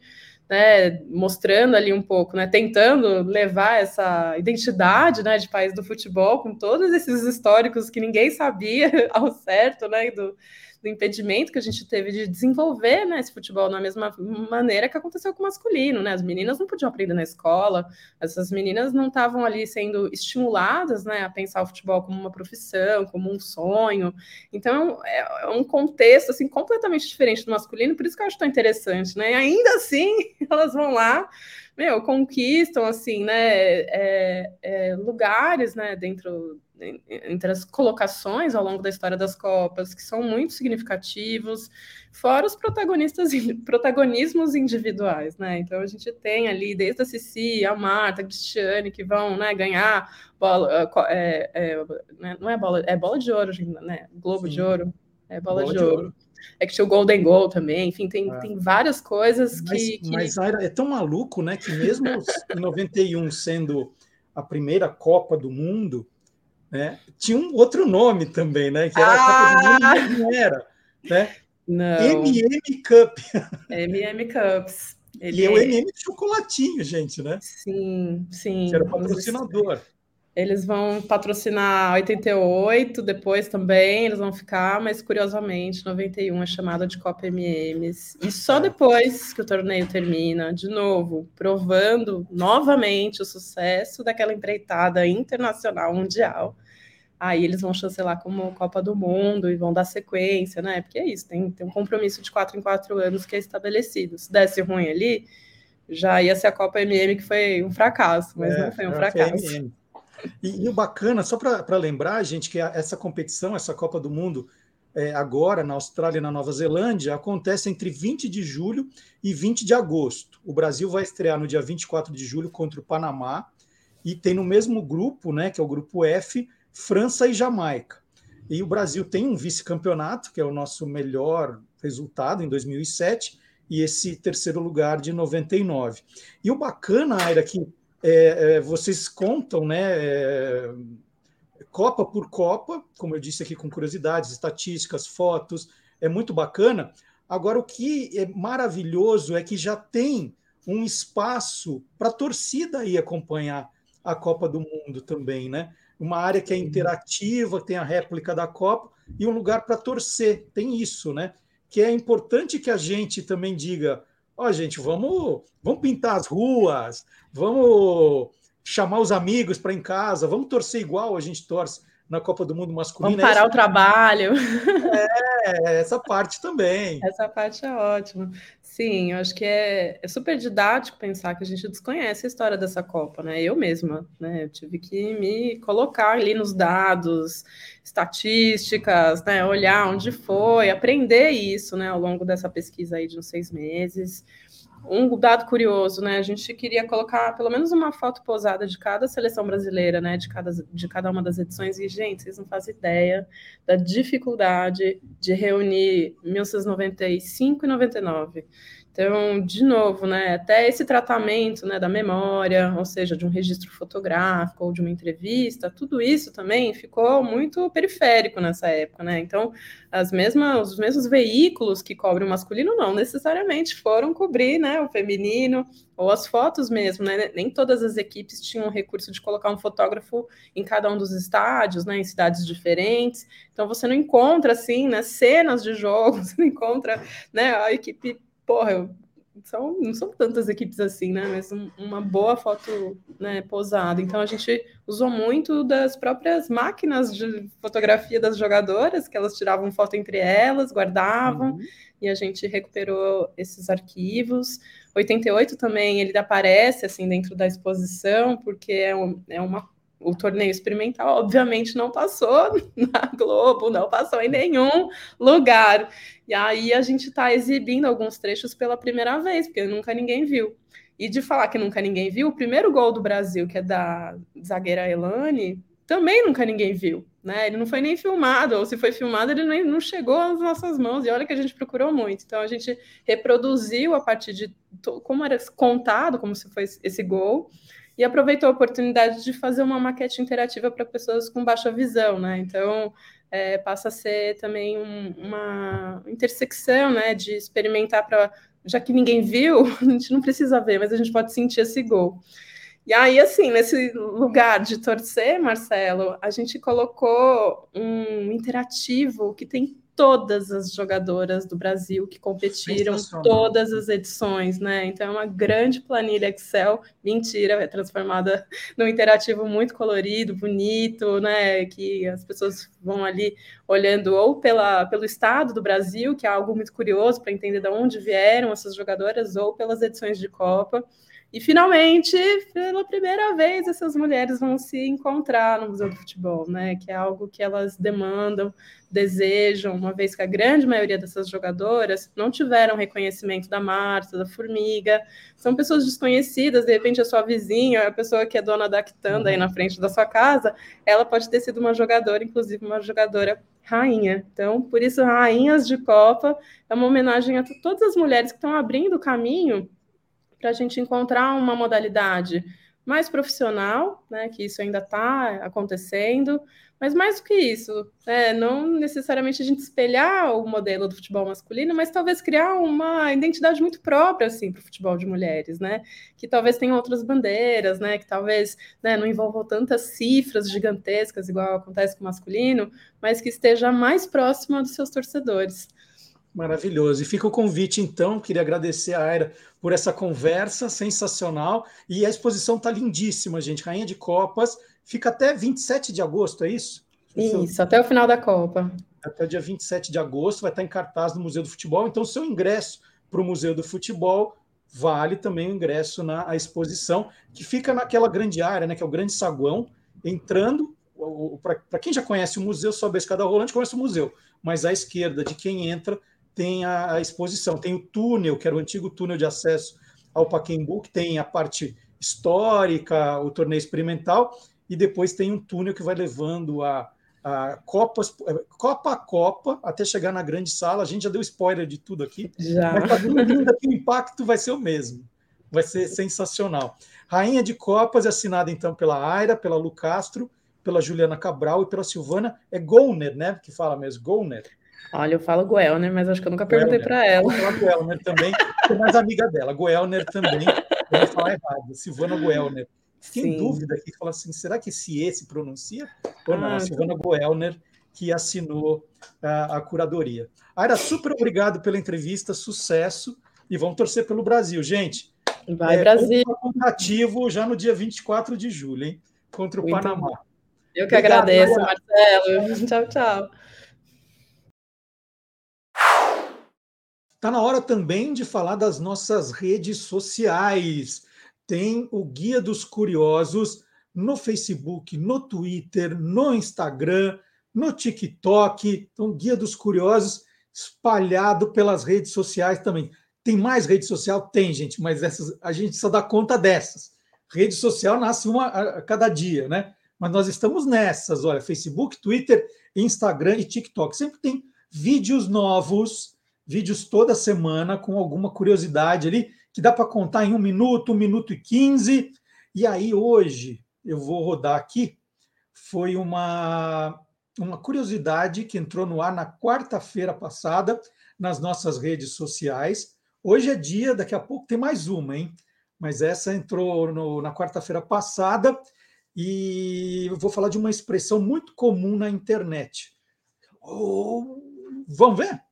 né? Mostrando ali um pouco, né? Tentando levar essa identidade, né? De país do futebol com todos esses históricos que ninguém sabia [LAUGHS] ao certo, né? Do, do impedimento que a gente teve de desenvolver né, esse futebol da mesma maneira que aconteceu com o masculino. Né? As meninas não podiam aprender na escola, essas meninas não estavam ali sendo estimuladas né, a pensar o futebol como uma profissão, como um sonho. Então, é, é um contexto assim, completamente diferente do masculino, por isso que eu acho tão interessante. Né? E ainda assim, [LAUGHS] elas vão lá meu, conquistam assim, né, é, é, lugares, né, dentro entre as colocações ao longo da história das Copas, que são muito significativos, fora os protagonistas protagonismos individuais, né? Então a gente tem ali desde a Cici, a Marta, a Cristiane, que vão né, ganhar bola, é, é, não é bola, é bola de ouro, né? Globo Sim. de ouro, é bola, bola de, de, ouro. ouro. É que tinha o Golden Goal também, enfim, tem, é. tem várias coisas mas, que, que. Mas é tão maluco, né? Que mesmo em 91 sendo a primeira Copa do Mundo, né? Tinha um outro nome também, né? Que era ah! a Copa do Mundo, mas não era, né? Não. MM Cup. MM Cups. Ele... E é o MM chocolatinho, gente, né? Sim, sim. Que era patrocinador. Eles vão patrocinar 88, depois também eles vão ficar, mas curiosamente, 91 é chamada de Copa MMs. E só depois que o torneio termina, de novo, provando novamente o sucesso daquela empreitada internacional mundial. Aí eles vão chancelar como Copa do Mundo e vão dar sequência, né? Porque é isso, tem, tem um compromisso de quatro em quatro anos que é estabelecido. Se desse ruim ali, já ia ser a Copa MM, que foi um fracasso, mas é, não foi um fracasso. E, e o bacana, só para lembrar, gente, que essa competição, essa Copa do Mundo, é, agora na Austrália e na Nova Zelândia, acontece entre 20 de julho e 20 de agosto. O Brasil vai estrear no dia 24 de julho contra o Panamá e tem no mesmo grupo, né, que é o grupo F, França e Jamaica. E o Brasil tem um vice-campeonato, que é o nosso melhor resultado em 2007, e esse terceiro lugar de 99. E o bacana, Aira, que é, é, vocês contam, né? É, Copa por Copa, como eu disse aqui, com curiosidades, estatísticas, fotos, é muito bacana. Agora, o que é maravilhoso é que já tem um espaço para a torcida aí acompanhar a Copa do Mundo também, né? Uma área que é interativa, tem a réplica da Copa e um lugar para torcer. Tem isso, né? Que é importante que a gente também diga: ó, oh, gente, vamos, vamos pintar as ruas, vamos chamar os amigos para em casa, vamos torcer igual a gente torce na Copa do Mundo masculino. Vamos parar o trabalho. [LAUGHS] É, essa parte também. Essa parte é ótima. Sim, eu acho que é, é, super didático pensar que a gente desconhece a história dessa Copa, né? Eu mesma, né? Eu tive que me colocar ali nos dados, estatísticas, né? Olhar onde foi, aprender isso, né? Ao longo dessa pesquisa aí de uns seis meses um dado curioso, né? A gente queria colocar pelo menos uma foto posada de cada seleção brasileira, né? De cada, de cada uma das edições. E, gente, vocês não fazem ideia da dificuldade de reunir 1995 e 99. Então, de novo, né, até esse tratamento né, da memória, ou seja, de um registro fotográfico ou de uma entrevista, tudo isso também ficou muito periférico nessa época, né? Então, as mesmas, os mesmos veículos que cobrem o masculino não necessariamente foram cobrir né, o feminino, ou as fotos mesmo, né? Nem todas as equipes tinham o recurso de colocar um fotógrafo em cada um dos estádios, né? Em cidades diferentes. Então você não encontra assim, né? Cenas de jogo, [LAUGHS] você não encontra, né? A equipe porra, são, não são tantas equipes assim, né? Mas um, uma boa foto né, posada. Então a gente usou muito das próprias máquinas de fotografia das jogadoras, que elas tiravam foto entre elas, guardavam, uhum. e a gente recuperou esses arquivos. 88 também ele aparece assim dentro da exposição, porque é, um, é uma o torneio experimental, obviamente, não passou [LAUGHS] na Globo, não passou em nenhum lugar. E aí a gente está exibindo alguns trechos pela primeira vez, porque nunca ninguém viu. E de falar que nunca ninguém viu, o primeiro gol do Brasil, que é da zagueira Elane, também nunca ninguém viu. Né? Ele não foi nem filmado, ou se foi filmado, ele nem, não chegou às nossas mãos. E olha que a gente procurou muito. Então a gente reproduziu a partir de como era contado, como se fosse esse gol e aproveitou a oportunidade de fazer uma maquete interativa para pessoas com baixa visão, né? Então é, passa a ser também um, uma intersecção, né? De experimentar para já que ninguém viu, [LAUGHS] a gente não precisa ver, mas a gente pode sentir esse gol. E aí, assim, nesse lugar de torcer, Marcelo, a gente colocou um interativo que tem todas as jogadoras do Brasil que competiram todas as edições, né? Então é uma grande planilha Excel, mentira, é transformada num interativo muito colorido, bonito, né? Que as pessoas vão ali olhando ou pela, pelo estado do Brasil, que é algo muito curioso para entender de onde vieram essas jogadoras, ou pelas edições de Copa. E finalmente, pela primeira vez, essas mulheres vão se encontrar no Museu do Futebol, né? Que é algo que elas demandam, desejam, uma vez que a grande maioria dessas jogadoras não tiveram reconhecimento da Marta, da Formiga, são pessoas desconhecidas, de repente a sua vizinha, a pessoa que é dona da quitanda aí na frente da sua casa, ela pode ter sido uma jogadora, inclusive uma jogadora rainha. Então, por isso, Rainhas de Copa é uma homenagem a todas as mulheres que estão abrindo o caminho para a gente encontrar uma modalidade mais profissional, né, que isso ainda está acontecendo, mas mais do que isso, né, não necessariamente a gente espelhar o modelo do futebol masculino, mas talvez criar uma identidade muito própria assim para o futebol de mulheres, né, que talvez tenha outras bandeiras, né, que talvez né, não envolvam tantas cifras gigantescas igual acontece com o masculino, mas que esteja mais próxima dos seus torcedores. Maravilhoso. E fica o convite, então. Queria agradecer a Aira por essa conversa sensacional. E a exposição está lindíssima, gente. Rainha de Copas. Fica até 27 de agosto, é isso? Isso, até o final da Copa. Até o dia 27 de agosto vai estar em cartaz no Museu do Futebol. Então, seu ingresso para o Museu do Futebol vale também o ingresso na exposição, que fica naquela grande área, né, que é o grande saguão, entrando. Para quem já conhece o museu, sobe a escada rolante, conhece o museu, mas à esquerda de quem entra tem a, a, exposição, tem o túnel, que era o antigo túnel de acesso ao Paquembu, que tem a parte histórica, o torneio experimental, e depois tem um túnel que vai levando a, a Copas, Copa a Copa, até chegar na grande sala. A gente já deu spoiler de tudo aqui. Já. Mas tá que o impacto vai ser o mesmo. Vai ser sensacional. Rainha de Copas é assinada então pela Aira, pela Lu Castro, pela Juliana Cabral e pela Silvana. É Golner, né? Que fala mesmo, Golner. Olha, eu falo Goelner, mas acho que eu nunca perguntei para ela. Vou falar Goelner também, que é mais amiga dela. Goelner também, eu vou falar errado. Silvana Goelner. Tem Sim. dúvida aqui, fala assim, será que esse E se pronuncia? Ou não? Ah, a Silvana Goelner, que assinou a, a curadoria. Aira, super obrigado pela entrevista, sucesso, e vamos torcer pelo Brasil. Gente, Vai, é, Brasil. ativo já no dia 24 de julho, hein? Contra o Muito Panamá. Eu que Obrigado, agradeço. Marcelo. Tchau, tchau. Está na hora também de falar das nossas redes sociais. Tem o Guia dos Curiosos no Facebook, no Twitter, no Instagram, no TikTok. Então, Guia dos Curiosos espalhado pelas redes sociais também. Tem mais rede social? Tem, gente, mas essas, a gente só dá conta dessas. Rede social nasce uma a cada dia, né? Mas nós estamos nessas, olha, Facebook, Twitter, Instagram e TikTok. Sempre tem vídeos novos, vídeos toda semana com alguma curiosidade ali, que dá para contar em um minuto, um minuto e quinze. E aí, hoje, eu vou rodar aqui, foi uma, uma curiosidade que entrou no ar na quarta-feira passada nas nossas redes sociais. Hoje é dia, daqui a pouco tem mais uma, hein? Mas essa entrou no- na quarta-feira passada e eu vou falar de uma expressão muito comum na internet. Oh, vamos ver?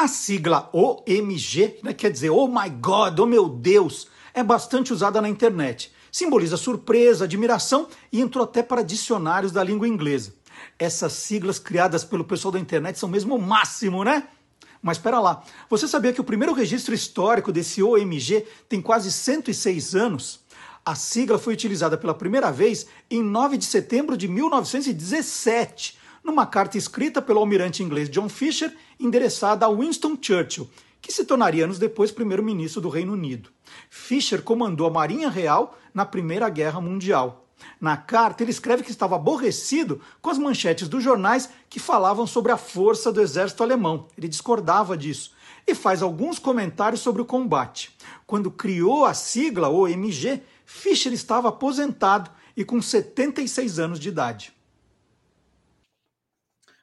A sigla OMG, né, quer dizer Oh my God, oh meu Deus, é bastante usada na internet. Simboliza surpresa, admiração e entrou até para dicionários da língua inglesa. Essas siglas criadas pelo pessoal da internet são mesmo o máximo, né? Mas espera lá, você sabia que o primeiro registro histórico desse OMG tem quase 106 anos? A sigla foi utilizada pela primeira vez em 9 de setembro de 1917, numa carta escrita pelo almirante inglês John Fisher, endereçada a Winston Churchill, que se tornaria anos depois primeiro-ministro do Reino Unido. Fisher comandou a Marinha Real na Primeira Guerra Mundial. Na carta, ele escreve que estava aborrecido com as manchetes dos jornais que falavam sobre a força do exército alemão. Ele discordava disso e faz alguns comentários sobre o combate. Quando criou a sigla OMG, Fischer estava aposentado e com 76 anos de idade.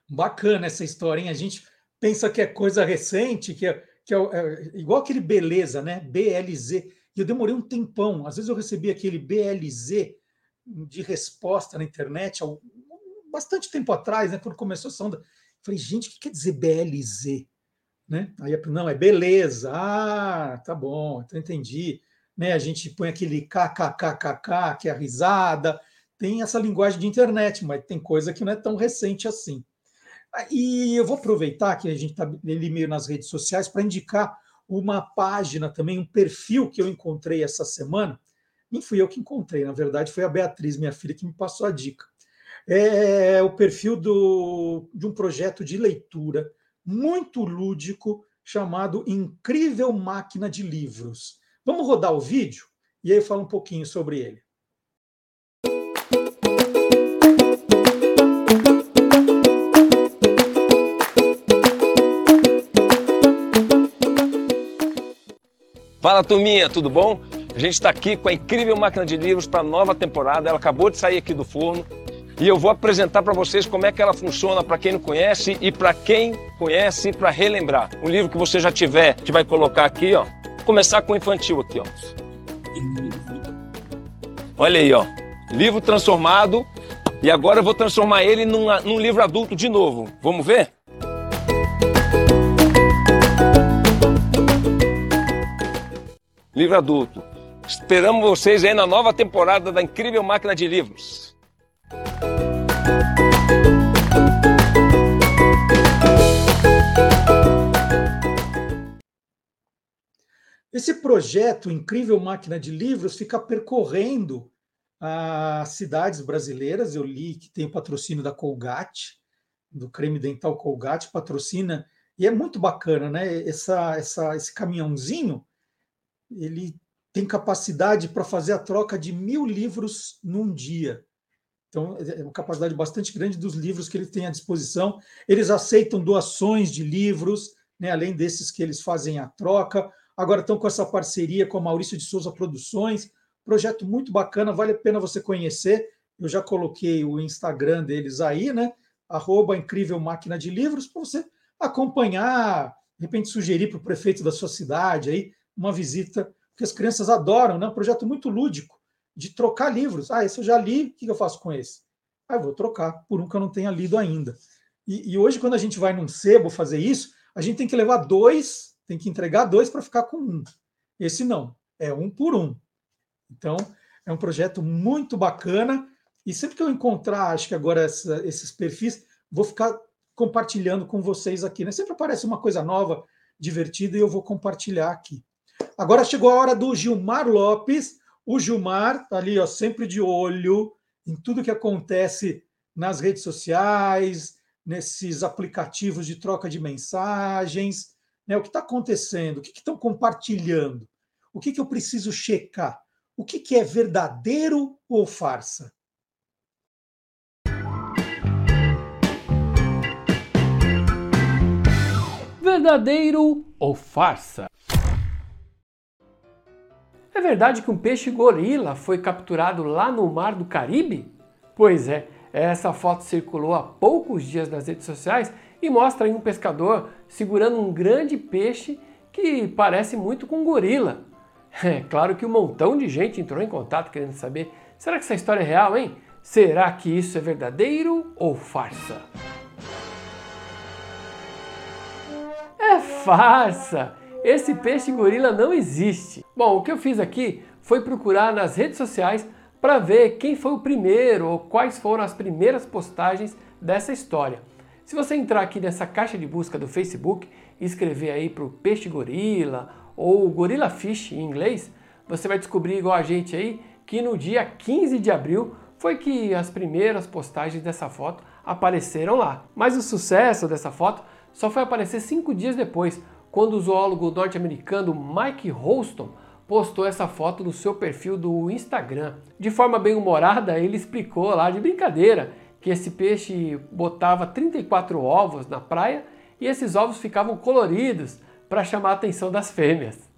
Bacana essa história, hein? A gente pensa que é coisa recente, que é, que é, é igual aquele beleza, né? BLZ. E eu demorei um tempão. Às vezes eu recebi aquele BLZ de resposta na internet, há bastante tempo atrás, né? Quando começou a sonda. Falei, gente, o que quer dizer BLZ? Né? Aí, não, é beleza. Ah, tá bom, então entendi. Né? A gente põe aquele kkkk, que é a risada. Tem essa linguagem de internet, mas tem coisa que não é tão recente assim. E eu vou aproveitar que a gente está ali meio nas redes sociais para indicar uma página também, um perfil que eu encontrei essa semana. Nem fui eu que encontrei, na verdade, foi a Beatriz, minha filha, que me passou a dica. É o perfil do, de um projeto de leitura muito lúdico chamado Incrível Máquina de Livros. Vamos rodar o vídeo e aí eu falo um pouquinho sobre ele. Fala turminha, tudo bom? A gente está aqui com a incrível máquina de livros para a nova temporada. Ela acabou de sair aqui do forno e eu vou apresentar para vocês como é que ela funciona para quem não conhece e para quem conhece para relembrar. Um livro que você já tiver, que vai colocar aqui, ó. Vou começar com o infantil aqui, ó. Olha aí, ó. Livro transformado e agora eu vou transformar ele num, num livro adulto de novo. Vamos ver? Livro adulto. Esperamos vocês aí na nova temporada da Incrível Máquina de Livros. Esse projeto, Incrível Máquina de Livros, fica percorrendo as cidades brasileiras. Eu li que tem o patrocínio da Colgate, do creme dental Colgate, patrocina, e é muito bacana, né? Essa, essa, esse caminhãozinho, ele tem capacidade para fazer a troca de mil livros num dia. Então, é uma capacidade bastante grande dos livros que eles têm à disposição. Eles aceitam doações de livros, né, além desses que eles fazem a troca. Agora estão com essa parceria com a Maurício de Souza Produções, projeto muito bacana, vale a pena você conhecer. Eu já coloquei o Instagram deles aí, né? Arroba Incrível Máquina de Livros, para você acompanhar, de repente sugerir para o prefeito da sua cidade aí uma visita, porque as crianças adoram, né? Um projeto muito lúdico de trocar livros. Ah, esse eu já li, o que eu faço com esse? Ah, eu vou trocar por um que eu não tenha lido ainda. E, e hoje, quando a gente vai num sebo fazer isso, a gente tem que levar dois, tem que entregar dois para ficar com um. Esse não, é um por um. Então, é um projeto muito bacana. E sempre que eu encontrar, acho que agora essa, esses perfis, vou ficar compartilhando com vocês aqui. Né? Sempre aparece uma coisa nova, divertida, e eu vou compartilhar aqui. Agora chegou a hora do Gilmar Lopes o Gilmar está ali, ó, sempre de olho em tudo que acontece nas redes sociais, nesses aplicativos de troca de mensagens, né? O que está acontecendo? O que estão compartilhando? O que, que eu preciso checar? O que, que é verdadeiro ou farsa? Verdadeiro ou farsa? É verdade que um peixe gorila foi capturado lá no Mar do Caribe? Pois é, essa foto circulou há poucos dias nas redes sociais e mostra um pescador segurando um grande peixe que parece muito com um gorila. É claro que um montão de gente entrou em contato querendo saber: será que essa história é real, hein? Será que isso é verdadeiro ou farsa? É farsa! Esse peixe gorila não existe. Bom, o que eu fiz aqui foi procurar nas redes sociais para ver quem foi o primeiro ou quais foram as primeiras postagens dessa história. Se você entrar aqui nessa caixa de busca do Facebook e escrever aí para o peixe gorila ou gorila fish em inglês, você vai descobrir igual a gente aí que no dia 15 de abril foi que as primeiras postagens dessa foto apareceram lá. Mas o sucesso dessa foto só foi aparecer cinco dias depois, quando o zoólogo norte-americano Mike Holston postou essa foto no seu perfil do Instagram. De forma bem humorada, ele explicou lá de brincadeira que esse peixe botava 34 ovos na praia e esses ovos ficavam coloridos para chamar a atenção das fêmeas.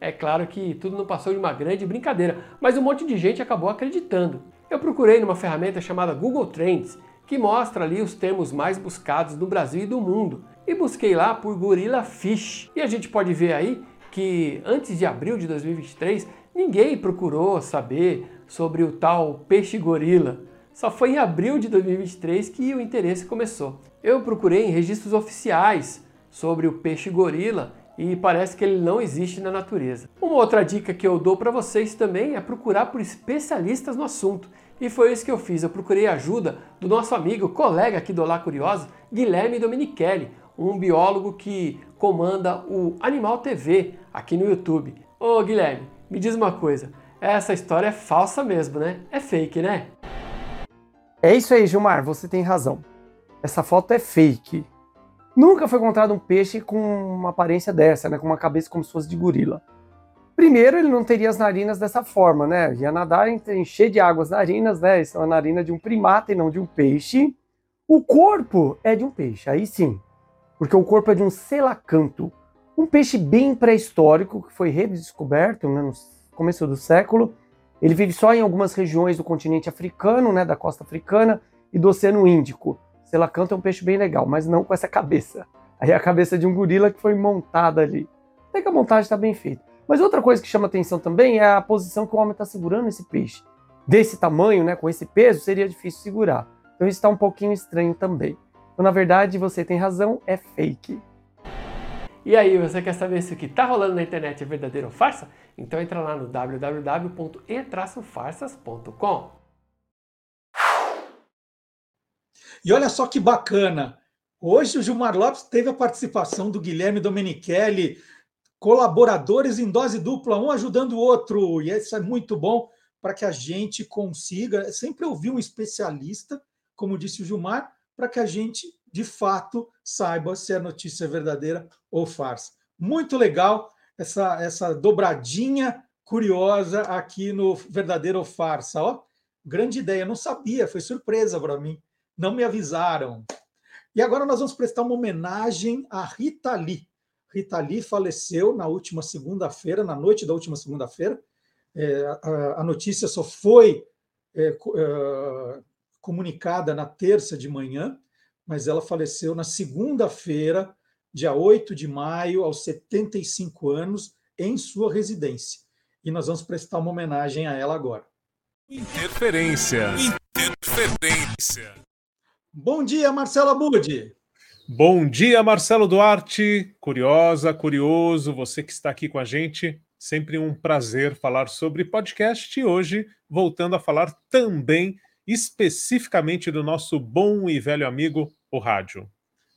É claro que tudo não passou de uma grande brincadeira, mas um monte de gente acabou acreditando. Eu procurei numa ferramenta chamada Google Trends, que mostra ali os termos mais buscados no Brasil e do mundo e busquei lá por Gorilla Fish. E a gente pode ver aí que antes de abril de 2023 ninguém procurou saber sobre o tal peixe gorila. Só foi em abril de 2023 que o interesse começou. Eu procurei em registros oficiais sobre o peixe gorila e parece que ele não existe na natureza. Uma outra dica que eu dou para vocês também é procurar por especialistas no assunto. E foi isso que eu fiz. Eu procurei ajuda do nosso amigo, colega aqui do Olá Curioso, Guilherme Domenichelli, um biólogo que comanda o Animal TV aqui no YouTube. Ô Guilherme, me diz uma coisa, essa história é falsa mesmo, né? É fake, né? É isso aí, Gilmar, você tem razão. Essa foto é fake. Nunca foi encontrado um peixe com uma aparência dessa, né? Com uma cabeça como se fosse de gorila. Primeiro, ele não teria as narinas dessa forma, né? Ia nadar, encher de água as narinas, né? Isso é uma narina de um primata e não de um peixe. O corpo é de um peixe, aí sim porque o corpo é de um selacanto, um peixe bem pré-histórico que foi redescoberto né, no começo do século. Ele vive só em algumas regiões do continente africano, né, da costa africana e do Oceano Índico. Selacanto é um peixe bem legal, mas não com essa cabeça. Aí é a cabeça de um gorila que foi montada ali. Até que a montagem está bem feita. Mas outra coisa que chama atenção também é a posição que o homem está segurando esse peixe. Desse tamanho, né, com esse peso, seria difícil segurar. Então isso está um pouquinho estranho também. Então, na verdade, você tem razão, é fake. E aí, você quer saber se o que está rolando na internet é verdadeiro ou farsa? Então entra lá no www.e-farsas.com. E olha só que bacana! Hoje o Gilmar Lopes teve a participação do Guilherme Domenichelli, colaboradores em dose dupla, um ajudando o outro. E isso é muito bom para que a gente consiga sempre ouvir um especialista, como disse o Gilmar, para que a gente, de fato, saiba se a notícia é verdadeira ou farsa. Muito legal essa, essa dobradinha curiosa aqui no Verdadeiro ou Farsa. Ó. Grande ideia, não sabia, foi surpresa para mim. Não me avisaram. E agora nós vamos prestar uma homenagem a Rita Lee. Rita Lee faleceu na última segunda-feira, na noite da última segunda-feira. É, a, a, notícia só foi é, é, comunicada na terça de manhã, mas ela faleceu na segunda-feira, dia 8 de maio, aos 75 anos, em sua residência. E nós vamos prestar uma homenagem a ela agora. Interferência. Interferência. Bom dia, Marcelo Abud. Bom dia, Marcelo Duarte. Curiosa, curioso, você que está aqui com a gente. Sempre um prazer falar sobre podcast e hoje voltando a falar também especificamente do nosso bom e velho amigo, o rádio.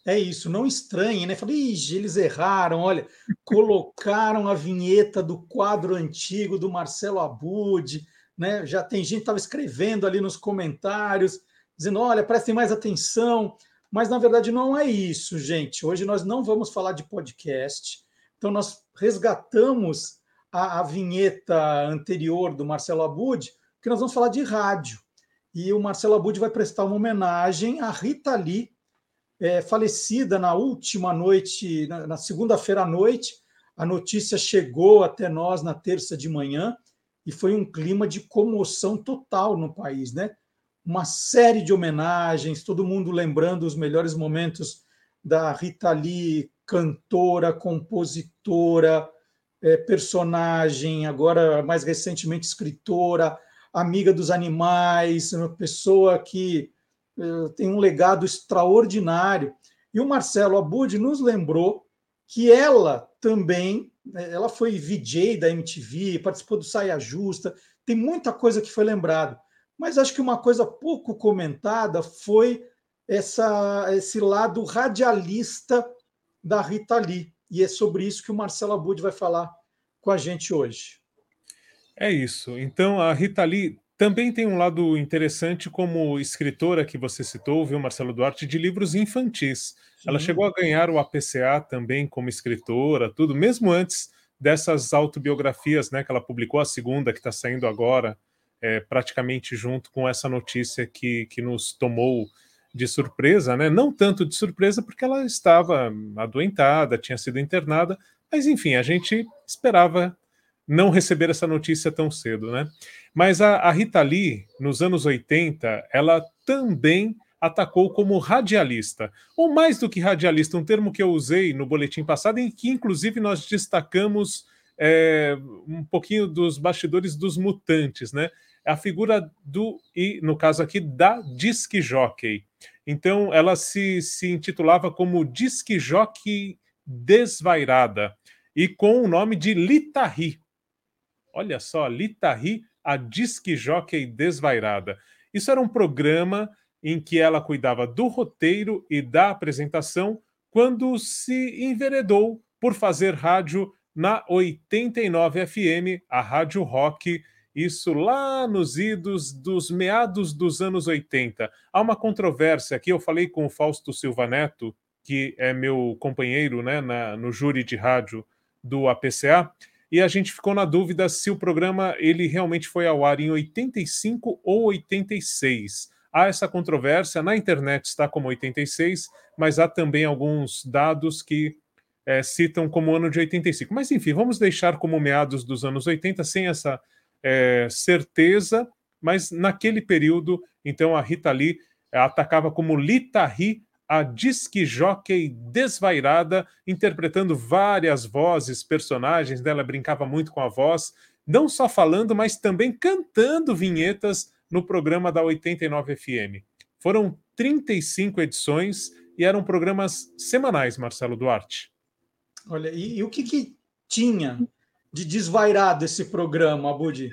É isso, não estranhe, né? Falei, eles erraram, olha, colocaram a vinheta do quadro antigo do Marcelo Abud, né? Já tem gente que estava escrevendo ali nos comentários, dizendo, olha, prestem mais atenção, mas na verdade não é isso, gente. Hoje nós não vamos falar de podcast, então nós resgatamos a, a vinheta anterior do Marcelo Abud, que nós vamos falar de rádio. E o Marcelo Abud vai prestar uma homenagem à Rita Lee, é, falecida na última noite, na, na segunda-feira à noite. A notícia chegou até nós na terça de manhã e foi um clima de comoção total no país, né? Uma série de homenagens, todo mundo lembrando os melhores momentos da Rita Lee, cantora, compositora, é, personagem, agora mais recentemente escritora, amiga dos animais, uma pessoa que eh, tem um legado extraordinário. E o Marcelo Abud nos lembrou que ela também, né, ela foi VJ da MTV, participou do Saia Justa, tem muita coisa que foi lembrado. Mas acho que uma coisa pouco comentada foi essa, esse lado radialista da Rita Lee. E é sobre isso que o Marcelo Abud vai falar com a gente hoje. É isso. Então, a Rita Lee também tem um lado interessante como escritora que você citou, viu, Marcelo Duarte, de livros infantis. Sim. Ela chegou a ganhar o APCA também como escritora, tudo, mesmo antes dessas autobiografias né, que ela publicou, a segunda que está saindo agora, é, praticamente junto com essa notícia que, que nos tomou de surpresa, né? Não tanto de surpresa, porque ela estava adoentada, tinha sido internada, mas enfim, a gente esperava não receber essa notícia tão cedo, né? Mas a, a Rita Lee, nos anos 80, ela também atacou como radialista, ou mais do que radialista, um termo que eu usei no boletim passado, em que inclusive nós destacamos é, um pouquinho dos bastidores dos mutantes, né? A figura do, e no caso aqui, da disc jockey. Então, ela se, se intitulava como disc jockey desvairada, e com o nome de Litari. Olha só, Litari, a disque jockey desvairada. Isso era um programa em que ela cuidava do roteiro e da apresentação quando se enveredou por fazer rádio na 89 FM, a Rádio Rock, isso lá nos idos dos meados dos anos 80. Há uma controvérsia aqui, eu falei com o Fausto Silva Neto, que é meu companheiro né, na, no júri de rádio do APCA, e a gente ficou na dúvida se o programa ele realmente foi ao ar em 85 ou 86. Há essa controvérsia, na internet está como 86, mas há também alguns dados que é, citam como ano de 85. Mas enfim, vamos deixar como meados dos anos 80, sem essa é, certeza, mas naquele período, então a Rita Lee é, atacava como Lita Ri a disque jockey desvairada, interpretando várias vozes, personagens dela, brincava muito com a voz, não só falando, mas também cantando vinhetas no programa da 89 FM. Foram 35 edições e eram programas semanais, Marcelo Duarte. Olha, e, e o que, que tinha de desvairado esse programa, Abudi?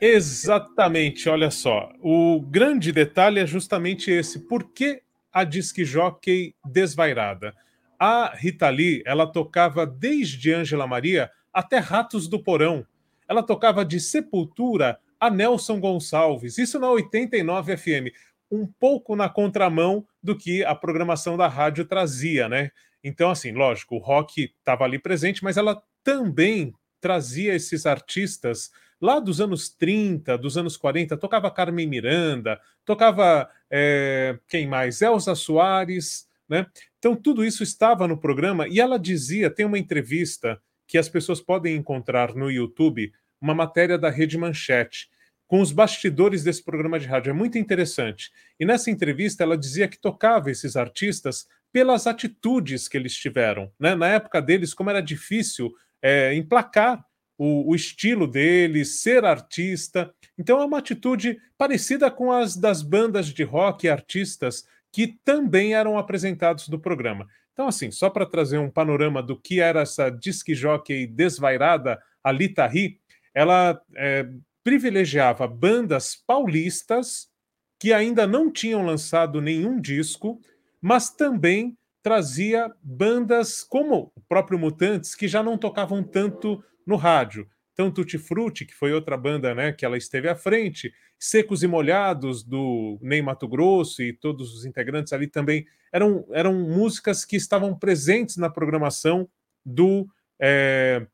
Exatamente, olha só. O grande detalhe é justamente esse. Por que a disque jockey desvairada. A Rita Lee, ela tocava desde Ângela Maria até Ratos do Porão. Ela tocava de Sepultura a Nelson Gonçalves, isso na 89 FM, um pouco na contramão do que a programação da rádio trazia, né? Então, assim, lógico, o rock estava ali presente, mas ela também trazia esses artistas lá dos anos 30, dos anos 40, tocava Carmen Miranda, tocava é, quem mais? Elza Soares, né? Então tudo isso estava no programa e ela dizia, tem uma entrevista que as pessoas podem encontrar no YouTube, uma matéria da Rede Manchete, com os bastidores desse programa de rádio. É muito interessante. E nessa entrevista ela dizia que tocava esses artistas pelas atitudes que eles tiveram. Né? Na época deles, como era difícil é, emplacar o, o, estilo deles, ser artista. Então é uma atitude parecida com as das bandas de rock e artistas que também eram apresentados no programa. Então, assim, só para trazer um panorama do que era essa disque jockey desvairada, a Lita Ri, ela é, privilegiava bandas paulistas que ainda não tinham lançado nenhum disco, mas também trazia bandas como o próprio Mutantes, que já não tocavam tanto no rádio. Então, Tutti Frutti, que foi outra banda né, que ela esteve à frente, Secos e Molhados, do Ney Mato Grosso e todos os integrantes ali também, eram, eram músicas que estavam presentes na programação do é,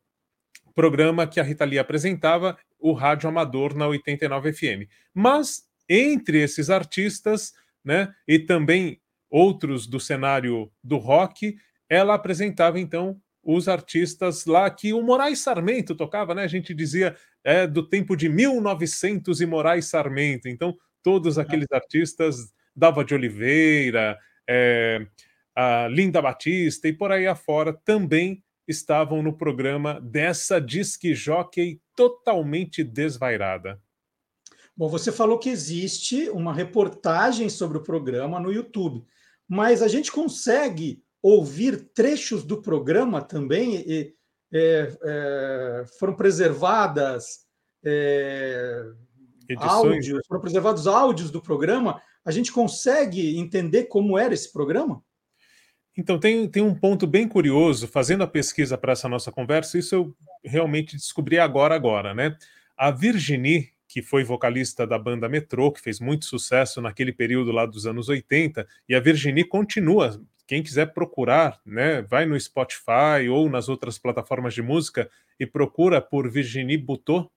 programa que a Rita Lee apresentava, o Rádio Amador na 89 FM. Mas, entre esses artistas, né, e também outros do cenário do rock, ela apresentava então os artistas lá que o Moraes Sarmento tocava, né? A gente dizia é do tempo de 1900 e Moraes Sarmento. Então, todos aqueles artistas, Dava de Oliveira, é, a Linda Batista e por aí afora também estavam no programa dessa disque jockey totalmente desvairada. Bom, você falou que existe uma reportagem sobre o programa no YouTube, mas a gente consegue ouvir trechos do programa também? E, é, é, foram preservadas é, áudios, foram preservados áudios do programa. A gente consegue entender como era esse programa? Então, tem, tem um ponto bem curioso, fazendo a pesquisa para essa nossa conversa, isso eu realmente descobri agora, agora, né? A Virginie, que foi vocalista da banda Metrô, que fez muito sucesso naquele período lá dos anos 80, e a Virginie continua quem quiser procurar, né, vai no Spotify ou nas outras plataformas de música e procura por Virginie Butot,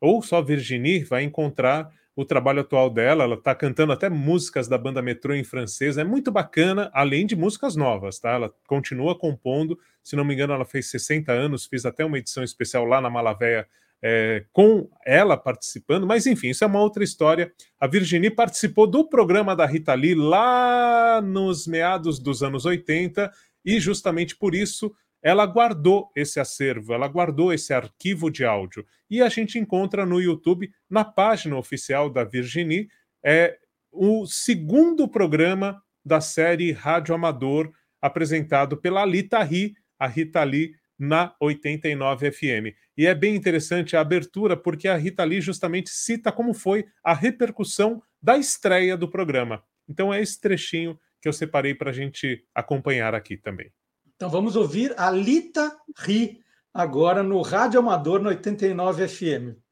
ou só Virginie, vai encontrar o trabalho atual dela. Ela está cantando até músicas da banda Metrô em francês, é muito bacana, além de músicas novas, tá? Ela continua compondo, se não me engano, ela fez 60 anos, fiz até uma edição especial lá na Malavéia é, com ela participando, mas enfim, isso é uma outra história. A Virginie participou do programa da Rita Lee lá nos meados dos anos 80 e justamente por isso ela guardou esse acervo, ela guardou esse arquivo de áudio. E a gente encontra no YouTube, na página oficial da Virginie, é o segundo programa da série Rádio Amador, apresentado pela Lita Ri, a Rita Lee na 89 FM. E é bem interessante a abertura, porque a Rita Lee justamente cita como foi a repercussão da estreia do programa. Então é esse trechinho que eu separei para a gente acompanhar aqui também. Então vamos ouvir a Lita Ri agora no Rádio Amador no 89 FM.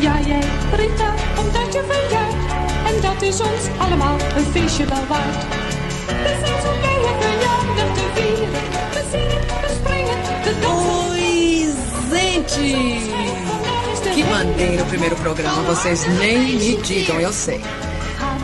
Ja, jij Rita, omdat je verjaart. En dat is ons allemaal een feestje wel waard. Que maneiro o primeiro programa, vocês nem me digam, eu sei.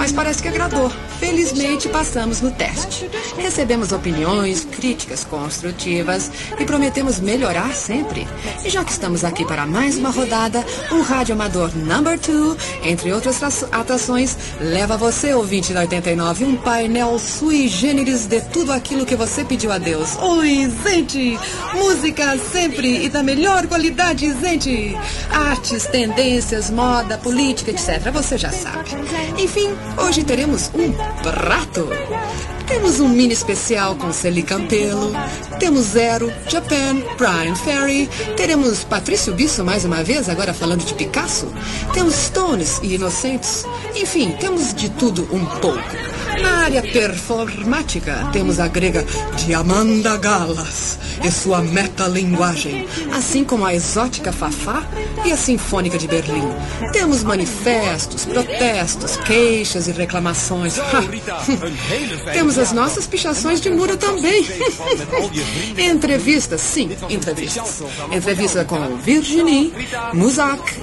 Mas parece que agradou. Felizmente passamos no teste. Recebemos opiniões, críticas construtivas e prometemos melhorar sempre. E já que estamos aqui para mais uma rodada, o Rádio Amador Number 2, entre outras atrações, leva você, ouvinte da 89, um painel sui generis de tudo aquilo que você pediu a Deus. Oi, gente! Música sempre e da melhor qualidade, gente! Artes, tendências, moda, política, etc. Você já sabe. Enfim, hoje teremos um prato. Temos um mini especial com Celi Campelo, temos Zero, Japan, Brian Ferry, teremos Patrício Bisso mais uma vez, agora falando de Picasso, temos Stones e Inocentes, enfim, temos de tudo um pouco. Na área performática, temos a grega Diamanda Galas e sua metalinguagem, assim como a exótica Fafá e a Sinfônica de Berlim. Temos manifestos, protestos, queixas e reclamações. [LAUGHS] temos as nossas pichações de muro também. [LAUGHS] entrevistas, sim, entrevistas. Entrevista com Virginie, Muzak,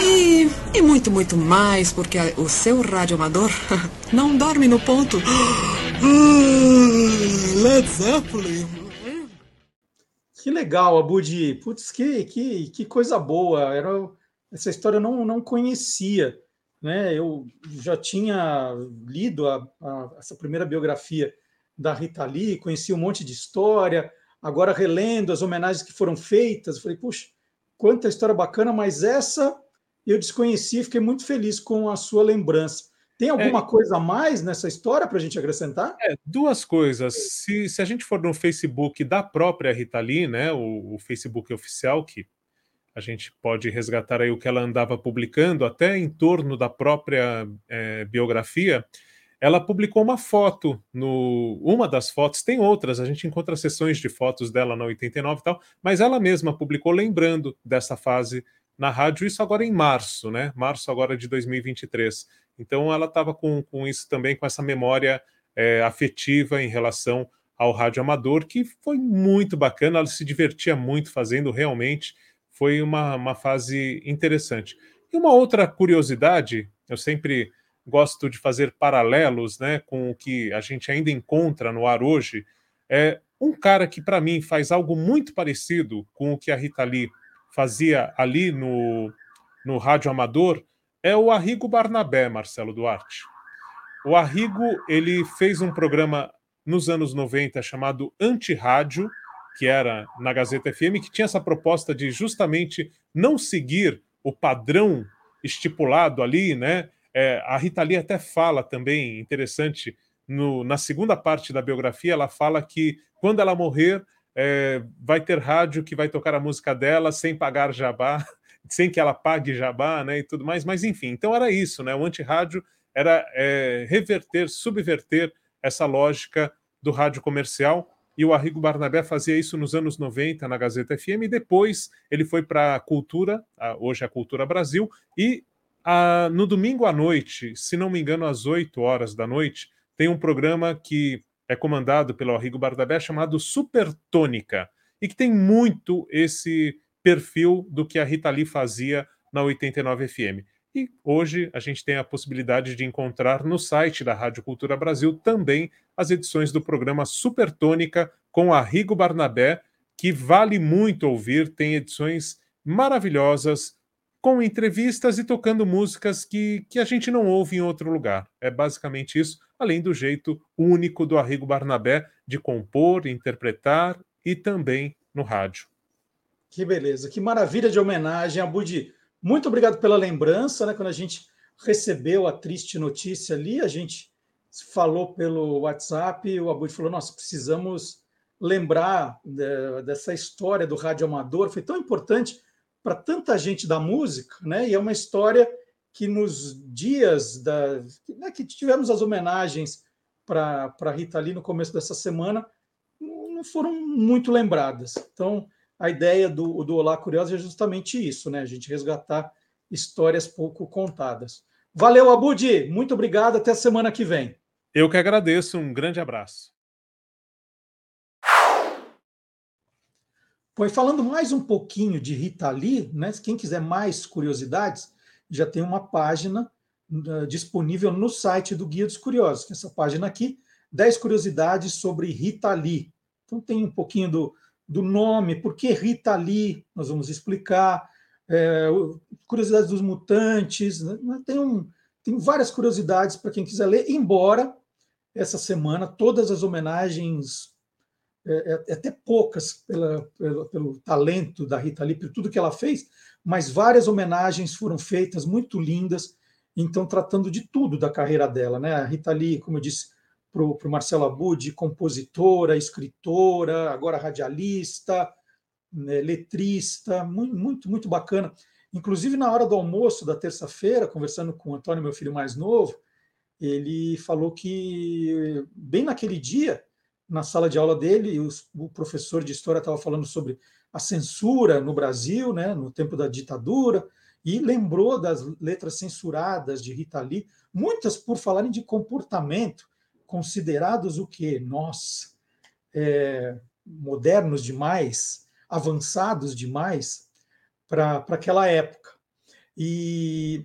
E, e muito, muito mais, porque o seu rádio amador [LAUGHS] não dorme no ponto. [GASPS] Ah, Led Zeppelin. Que legal, Abudi. Putz, que, que, que coisa boa. Era, essa história eu não, não conhecia. Né? Eu já tinha lido a- a- essa primeira biografia da Rita Lee, conheci um monte de história, agora relendo as homenagens que foram feitas, falei, puxa, quanta história bacana, mas essa eu desconheci, fiquei muito feliz com a sua lembrança. Tem alguma coisa a mais nessa história para a gente acrescentar? É, duas coisas. Se, se a gente for no Facebook da própria Rita Lee, né, o, o Facebook oficial, que a gente pode resgatar aí o que ela andava publicando, até em torno da própria eh, biografia, ela publicou uma foto no uma das fotos, tem outras, a gente encontra sessões de fotos dela na 89 e tal, mas ela mesma publicou lembrando dessa fase na rádio, isso agora em março, né? Março agora de 2023. Então ela estava com, com isso também, com essa memória eh, afetiva em relação ao rádio amador, que foi muito bacana, ela se divertia muito fazendo, realmente foi uma, uma fase interessante. E uma outra curiosidade, eu sempre gosto de fazer paralelos né, com o que a gente ainda encontra no ar hoje, é um cara que, para mim, faz algo muito parecido com o que a Rita Lee fazia ali no, no rádio amador, é o Arrigo Barnabé, Marcelo Duarte. O Arrigo, ele fez um programa nos anos 90 chamado Antirrádio, que era na Gazeta FM, que tinha essa proposta de justamente não seguir o padrão estipulado ali, né? É, a Rita Lee até fala também, interessante, no, na segunda parte da biografia, ela fala que quando ela morrer, é, vai ter rádio que vai tocar a música dela sem pagar jabá, sem que ela pague jabá, né? E tudo mais, mas enfim, então era isso, né? O antirrádio era é, reverter, subverter essa lógica do rádio comercial e o Arrigo Barnabé fazia isso nos anos 90 na Gazeta FM, e depois ele foi para a Cultura, hoje é a Cultura Brasil, e a- no domingo à noite, se não me engano, às 8 horas da noite, tem um programa que é comandado pelo Arrigo Barnabé chamado Supertônica, e que tem muito esse perfil do que a Rita Lee fazia na 89 FM. E hoje a gente tem a possibilidade de encontrar no site da Rádio Cultura Brasil também as edições do programa Supertônica com Arrigo Barnabé, que vale muito ouvir, tem edições maravilhosas, com entrevistas e tocando músicas que, que a gente não ouve em outro lugar. É basicamente isso, além do jeito único do Arrigo Barnabé de compor, interpretar e também no rádio. Que beleza, que maravilha de homenagem, Abudi. Muito obrigado pela lembrança, né? Quando a gente recebeu a triste notícia ali, a gente falou pelo WhatsApp, o Abud falou: Nós precisamos lembrar né, dessa história do rádio amador, foi tão importante para tanta gente da música, né? E é uma história que nos dias da, né, que tivemos as homenagens para a Rita Lee no começo dessa semana, não foram muito lembradas. Então, a ideia do, do Olá Curioso é justamente isso, né? A gente resgatar histórias pouco contadas. Valeu, Abudi. Muito obrigado. Até a semana que vem. Eu que agradeço, um grande abraço. Pois falando mais um pouquinho de Rita Lee, né? Quem quiser mais curiosidades, já tem uma página uh, disponível no site do Guia dos Curiosos, que é essa página aqui, 10 curiosidades sobre Rita Lee. Então tem um pouquinho do, do nome, por que Rita Lee, nós vamos explicar, é, curiosidades dos mutantes, né? tem, um, tem várias curiosidades para quem quiser ler, embora essa semana todas as homenagens é, é, até poucas pela, pelo, pelo, talento da Rita Lee, por tudo que ela fez, mas várias homenagens foram feitas, muito lindas, então tratando de tudo da carreira dela. Né? A Rita Lee, como eu disse para o Marcelo Abud, compositora, escritora, agora radialista, né, letrista, muito, muito, muito bacana. Inclusive, na hora do almoço da terça-feira, conversando com o Antônio, meu filho mais novo, ele falou que, bem naquele dia, na sala de aula dele, o professor de história estava falando sobre a censura no Brasil, né, no tempo da ditadura, e lembrou das letras censuradas de Rita Lee, muitas por falarem de comportamento, considerados o quê? Nós, é, modernos demais, avançados demais para aquela época. E,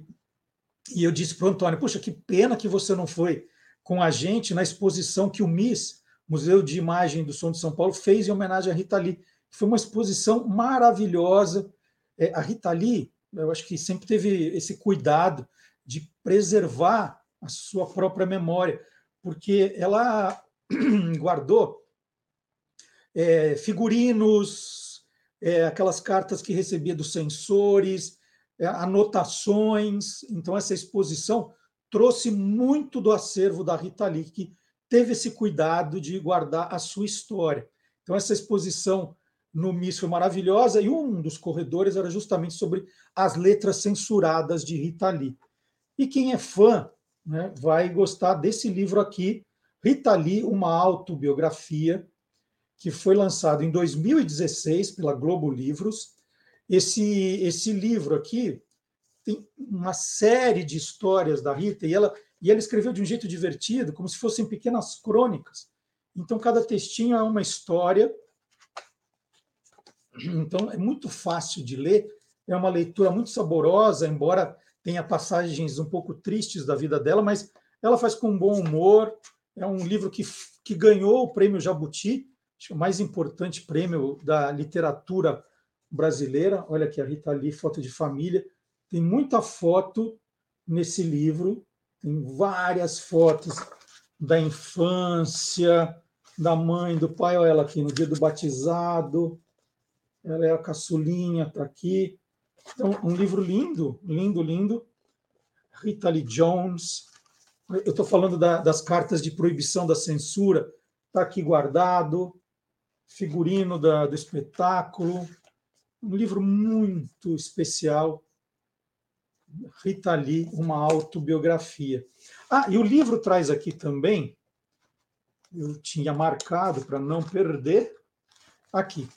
e eu disse para o Antônio: Poxa, que pena que você não foi com a gente na exposição que o MIS, Museu de Imagem do Som de São Paulo, fez em homenagem a Rita Lee. Foi uma exposição maravilhosa. É, a Rita Lee, eu acho que sempre teve esse cuidado de preservar a sua própria memória, porque ela [CLEARS THROAT] guardou é, figurinos, é, aquelas cartas que recebia dos censores, é, anotações. Então, essa exposição trouxe muito do acervo da Rita Lee, que teve esse cuidado de guardar a sua história. Então, essa exposição no MIS foi maravilhosa, e um dos corredores era justamente sobre as letras censuradas de Rita Lee. E quem é fã né, vai gostar desse livro aqui, Rita Lee, uma autobiografia, que foi lançado em 2016 pela Globo Livros. Esse, esse livro aqui tem uma série de histórias da Rita e ela, e ela escreveu de um jeito divertido, como se fossem pequenas crônicas. Então, cada textinho é uma história. Então, é muito fácil de ler, é uma leitura muito saborosa, embora tenha passagens um pouco tristes da vida dela, mas ela faz com bom humor. É um livro que, que ganhou o prêmio Jabuti, o mais importante prêmio da literatura brasileira. Olha aqui a Rita Lee, foto de família. Tem muita foto nesse livro, tem várias fotos da infância, da mãe, do pai. Olha ela aqui no dia do batizado. Ela é a caçulinha, está aqui. Então, um livro lindo, lindo, lindo. Rita Lee Jones. Eu estou falando da, das cartas de proibição da censura, está aqui guardado. Figurino da, do espetáculo. Um livro muito especial. Rita Lee, uma autobiografia. Ah, e o livro traz aqui também, eu tinha marcado para não perder, aqui,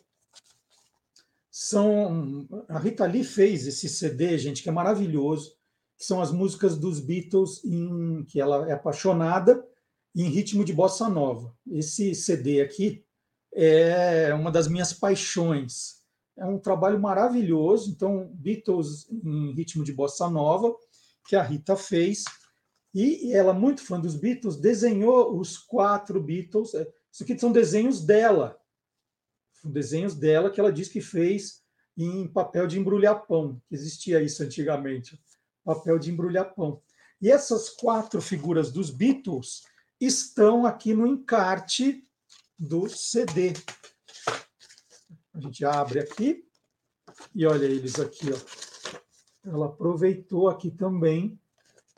são. A Rita Lee fez esse CD, gente, que é maravilhoso, que são as músicas dos Beatles, em que ela é apaixonada em ritmo de bossa nova. Esse CD aqui é uma das minhas paixões. É um trabalho maravilhoso. Então, Beatles em ritmo de bossa nova, que a Rita fez. E ela, muito fã dos Beatles, desenhou os quatro Beatles. Isso aqui são desenhos dela desenhos dela que ela diz que fez em papel de embrulhar pão, que existia isso antigamente, papel de embrulhar pão. E essas quatro figuras dos Beatles estão aqui no encarte do CD. A gente abre aqui e olha eles aqui, ó. Ela aproveitou aqui também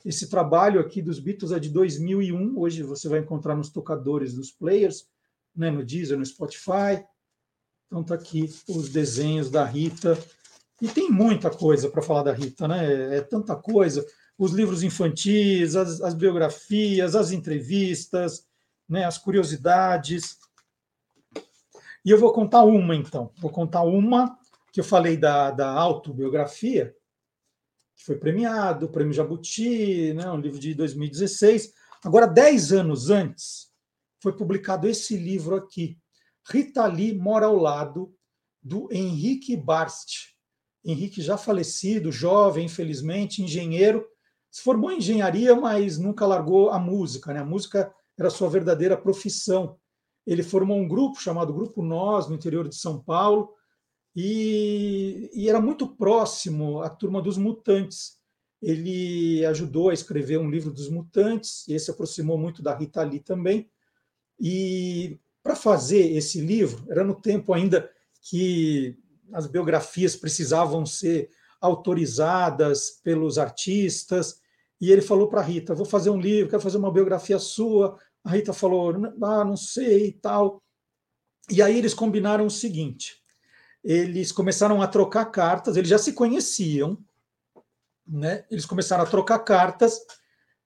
esse trabalho aqui dos Beatles é de 2001. Hoje você vai encontrar nos tocadores dos players, né, no Deezer, no Spotify. Então está aqui os desenhos da Rita. E tem muita coisa para falar da Rita, né? É tanta coisa. Os livros infantis, as, as biografias, as entrevistas, né? as curiosidades. E eu vou contar uma, então. Vou contar uma que eu falei da, da autobiografia, que foi premiado, o Prêmio Jabuti, né? um livro de 2016. Agora, dez anos antes, foi publicado esse livro aqui, Rita Lee mora ao lado do Henrique Barst. Henrique já falecido, jovem, infelizmente, engenheiro, se formou em engenharia, mas nunca largou a música. Né? A música era sua verdadeira profissão. Ele formou um grupo chamado Grupo Nós, no interior de São Paulo, e, e era muito próximo à turma dos Mutantes. Ele ajudou a escrever um livro dos Mutantes, e esse aproximou muito da Rita Lee também. E para fazer esse livro, era no tempo ainda que as biografias precisavam ser autorizadas pelos artistas, e ele falou para a Rita: Vou fazer um livro, quero fazer uma biografia sua. A Rita falou: Ah, não sei e tal. E aí eles combinaram o seguinte: eles começaram a trocar cartas, eles já se conheciam, né? eles começaram a trocar cartas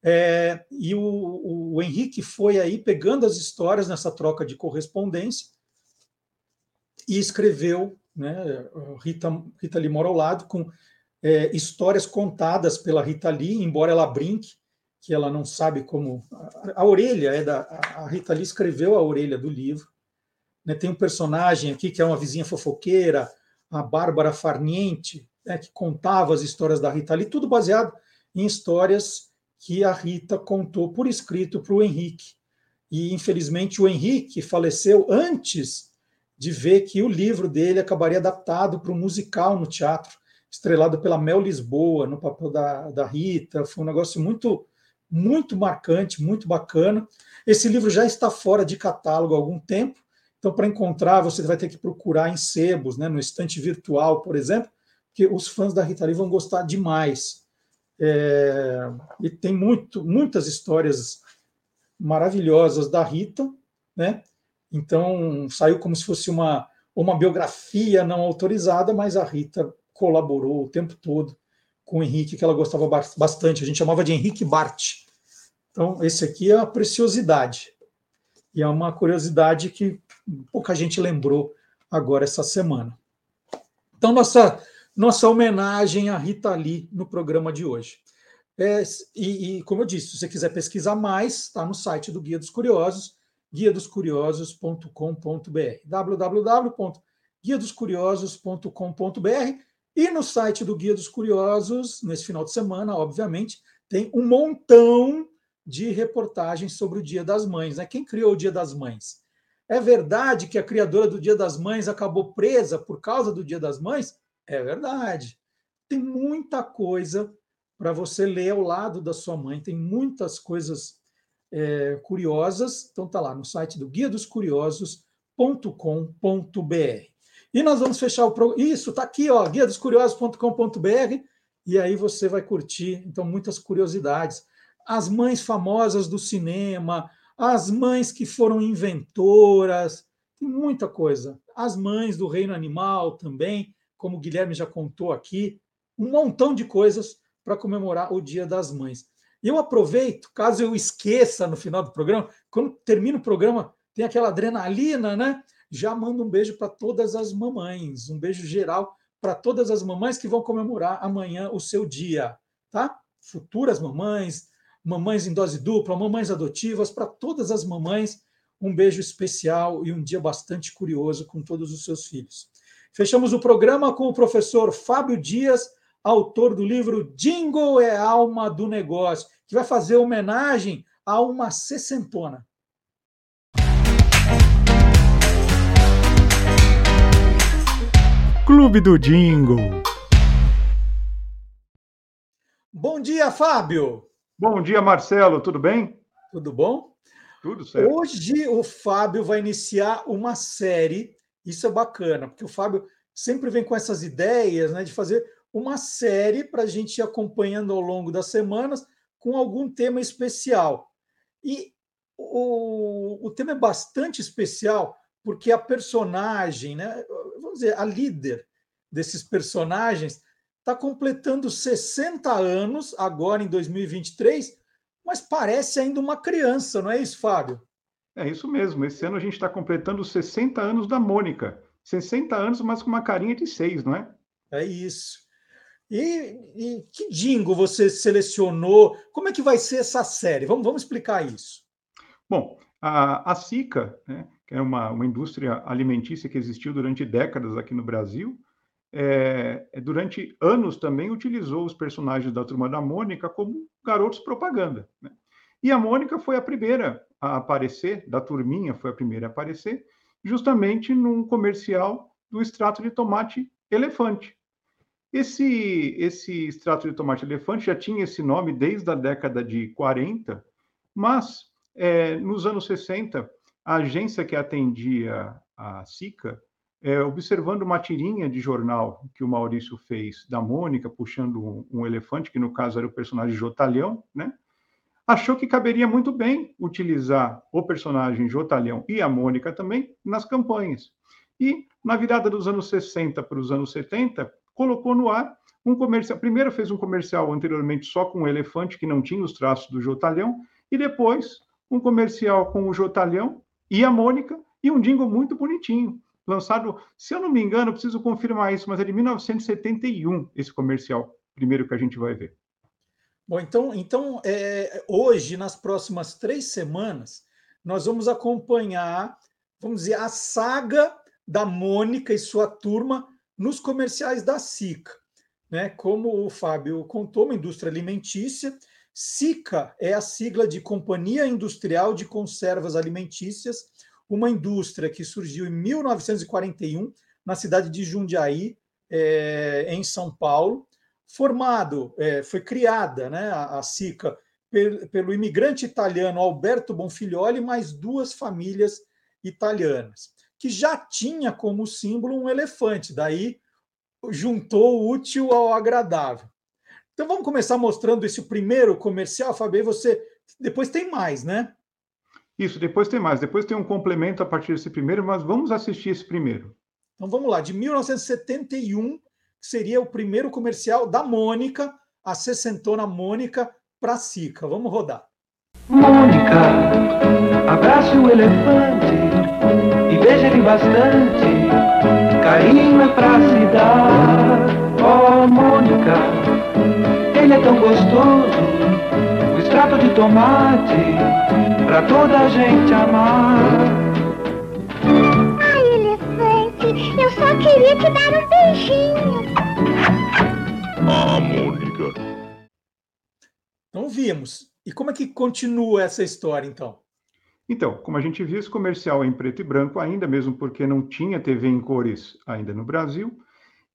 é, e o, o, Henrique foi aí pegando as histórias nessa troca de correspondência e escreveu, né, Rita, Rita Lee mora ao lado, com é, histórias contadas pela Rita Lee, embora ela brinque, que ela não sabe como. A, a orelha é da. A Rita Lee escreveu a orelha do livro. Né, tem um personagem aqui que é uma vizinha fofoqueira, a Bárbara Farniente, né, que contava as histórias da Rita Lee, tudo baseado em histórias que a Rita contou por escrito para o Henrique. E, infelizmente, o Henrique faleceu antes de ver que o livro dele acabaria adaptado para um musical no teatro, estrelado pela Mel Lisboa, no papel da, da Rita. Foi um negócio muito, muito marcante, muito bacana. Esse livro já está fora de catálogo há algum tempo, então, para encontrar, você vai ter que procurar em sebos, né, no estante virtual, por exemplo, que os fãs da Rita Lee vão gostar demais. É, e tem muito, muitas histórias maravilhosas da Rita, né? Então saiu como se fosse uma, uma biografia não autorizada, mas a Rita colaborou o tempo todo com o Henrique, que ela gostava bastante. A gente chamava de Henrique Bart. Então, esse aqui é a preciosidade. E é uma curiosidade que pouca gente lembrou agora essa semana. Então, nossa, nossa homenagem à Rita Lee no programa de hoje. É, e, e, como eu disse, se você quiser pesquisar mais, está no site do Guia dos Curiosos, guiadoscuriosos.com.br, www.guiadoscuriosos.com.br e no site do Guia dos Curiosos, nesse final de semana, obviamente, tem um montão de reportagens sobre o Dia das Mães. Né? Quem criou o Dia das Mães? É verdade que a criadora do Dia das Mães acabou presa por causa do Dia das Mães? É verdade. Tem muita coisa para você ler ao lado da sua mãe. Tem muitas coisas é, curiosas. Então tá lá no site do guia dos curiosos.com.br. E nós vamos fechar o programa. Isso, tá aqui, ó, guia dos curiosos.com.br. E aí você vai curtir, então, muitas curiosidades. As mães famosas do cinema, as mães que foram inventoras, tem muita coisa. As mães do reino animal também, como o Guilherme já contou aqui, um montão de coisas para comemorar o Dia das Mães. E eu aproveito, caso eu esqueça no final do programa, quando termina o programa, tem aquela adrenalina, né? Já mando um beijo para todas as mamães, um beijo geral para todas as mamães que vão comemorar amanhã o seu dia, tá? Futuras mamães, mamães em dose dupla, mamães adotivas, para todas as mamães, um beijo especial e um dia bastante curioso com todos os seus filhos. Fechamos o programa com o professor Fábio Dias autor do livro Jingle é Alma do Negócio, que vai fazer homenagem a uma sessentona. Clube do Jingle. Bom dia, Fábio. Bom dia, Marcelo. Tudo bem? Tudo bom? Tudo certo. Hoje o Fábio vai iniciar uma série. Isso é bacana, porque o Fábio sempre vem com essas ideias né, de fazer uma série para a gente ir acompanhando ao longo das semanas com algum tema especial. E o, o tema é bastante especial porque a personagem, né, vamos dizer, a líder desses personagens está completando 60 anos agora em 2023, mas parece ainda uma criança, não é isso, Fábio? É isso mesmo. Esse ano a gente está completando 60 anos da Mônica. 60 anos, mas com uma carinha de seis, não é? É isso. E, e, que jingle você selecionou? Como é que vai ser essa série? Vamos, vamos explicar isso. Bom, a, a Sica, né, que é uma, uma indústria alimentícia que existiu durante décadas aqui no Brasil, é, é, durante anos também utilizou os personagens da Turma da Mônica como garotos propaganda. Né? E a Mônica foi a primeira a aparecer, da turminha foi a primeira a aparecer, justamente num comercial do extrato de tomate elefante. Esse, esse extrato de tomate elefante já tinha esse nome desde a década de 40, mas é, nos anos 60, a agência que atendia a SICA, é, observando uma tirinha de jornal que o Maurício fez da Mônica puxando um, um elefante, que no caso era o personagem Jotalhão, né? Achou que caberia muito bem utilizar o personagem Jotalhão e a Mônica também nas campanhas. E na virada dos anos 60 para os anos 70, colocou no ar um comercial. Primeiro fez um comercial anteriormente só com o elefante, que não tinha os traços do Jotalhão, e depois um comercial com o Jotalhão e a Mônica, e um jingle muito bonitinho, lançado, se eu não me engano, preciso confirmar isso, mas é de 1971 esse comercial, primeiro que a gente vai ver. Bom, então, então é, hoje, nas próximas três semanas, nós vamos acompanhar, vamos dizer, a saga da Mônica e sua turma nos comerciais da SICA. né? Como o Fábio contou, uma indústria alimentícia. SICA é a sigla de Companhia Industrial de Conservas Alimentícias, uma indústria que surgiu em 1941 na cidade de Jundiaí, é, em São Paulo. Formado, é, foi criada né, a, a SICA pelo, pelo imigrante italiano Alberto Bonfiglioli, mais duas famílias italianas, que já tinha como símbolo um elefante, daí juntou o útil ao agradável. Então vamos começar mostrando esse primeiro comercial, Fabio, você depois tem mais, né? Isso, depois tem mais. Depois tem um complemento a partir desse primeiro, mas vamos assistir esse primeiro. Então vamos lá, de 1971, que seria o primeiro comercial da Mônica, a sessentona Mônica para Sica. Vamos rodar. Mônica, abrace o elefante e beije ele bastante. Carinho é pra se dar. Oh, Mônica, ele é tão gostoso. O extrato de tomate pra toda a gente amar. Eu só queria te dar um beijinho. Ah, Mônica. Então vimos. E como é que continua essa história, então? Então, como a gente viu, esse comercial é em preto e branco ainda, mesmo porque não tinha TV em cores ainda no Brasil.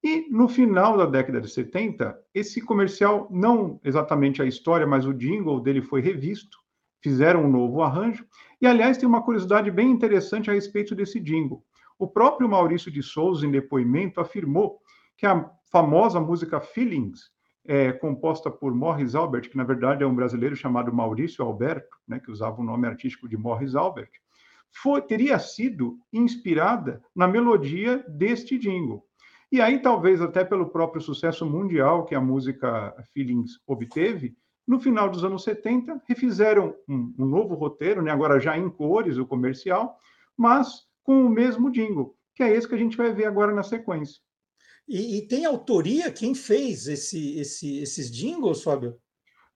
E no final da década de 70, esse comercial, não exatamente a história, mas o jingle dele foi revisto, fizeram um novo arranjo. E, aliás, tem uma curiosidade bem interessante a respeito desse jingle. O próprio Maurício de Souza, em depoimento, afirmou que a famosa música Feelings, é, composta por Morris Albert, que na verdade é um brasileiro chamado Maurício Alberto, né, que usava o nome artístico de Morris Albert, foi, teria sido inspirada na melodia deste jingle. E aí, talvez até pelo próprio sucesso mundial que a música Feelings obteve, no final dos anos 70, refizeram um, um novo roteiro, né, agora já em cores, o comercial, mas com o mesmo jingle, que é esse que a gente vai ver agora na sequência. E, e, tem autoria quem fez esse, esse, esses jingles, Fábio?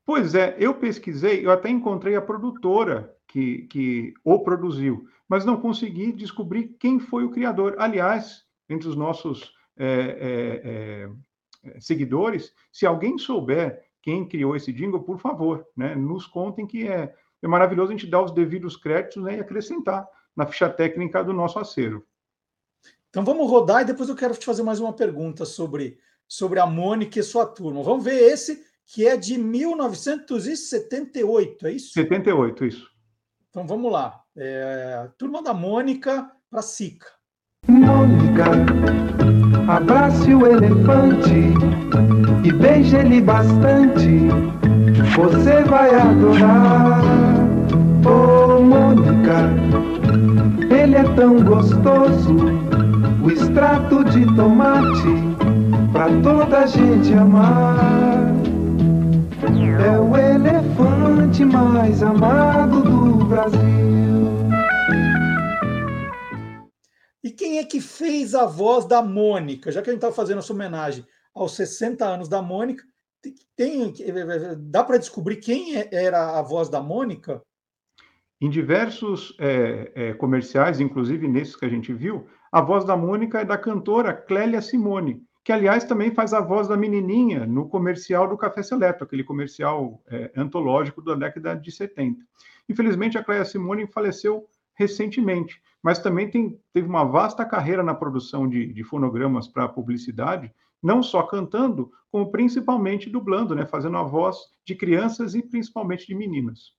Pois é, eu pesquisei, eu até encontrei a produtora que, que o produziu, mas não consegui descobrir quem foi o criador. Aliás, entre os nossos é, é, é, seguidores, se alguém souber quem criou esse jingle, por favor, né, nos contem que é, é maravilhoso a gente dar os devidos créditos né, e acrescentar na ficha técnica do nosso acervo. Então vamos rodar e depois eu quero te fazer mais uma pergunta sobre, sobre a Mônica e sua turma. Vamos ver esse que é de 1978, é isso? 78, isso. Então vamos lá. É, turma da Mônica para Sica. Mônica, abrace o elefante e beije ele bastante. Você vai adorar. Oh, Mônica, é tão gostoso o extrato de tomate pra toda a gente amar. É o elefante mais amado do Brasil. E quem é que fez a voz da Mônica? Já que a gente está fazendo essa homenagem aos 60 anos da Mônica, tem, dá para descobrir quem é, era a voz da Mônica? Em diversos é, é, comerciais, inclusive nesses que a gente viu, a voz da Mônica é da cantora Clélia Simone, que, aliás, também faz a voz da menininha no comercial do Café Seleto, aquele comercial é, antológico da década de 70. Infelizmente, a Clélia Simone faleceu recentemente, mas também tem, teve uma vasta carreira na produção de, de fonogramas para publicidade, não só cantando, como principalmente dublando, né, fazendo a voz de crianças e principalmente de meninas.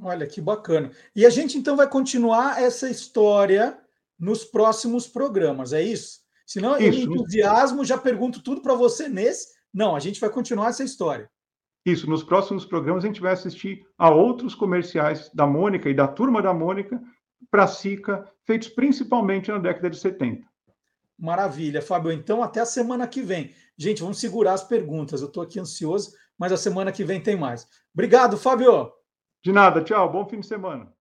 Olha que bacana. E a gente então vai continuar essa história nos próximos programas, é isso? Senão eu entusiasmo, já pergunto tudo para você nesse. Não, a gente vai continuar essa história. Isso, nos próximos programas a gente vai assistir a outros comerciais da Mônica e da turma da Mônica para SICA, feitos principalmente na década de 70. Maravilha, Fábio. Então, até a semana que vem. Gente, vamos segurar as perguntas. Eu estou aqui ansioso, mas a semana que vem tem mais. Obrigado, Fábio. De nada, tchau. Bom fim de semana.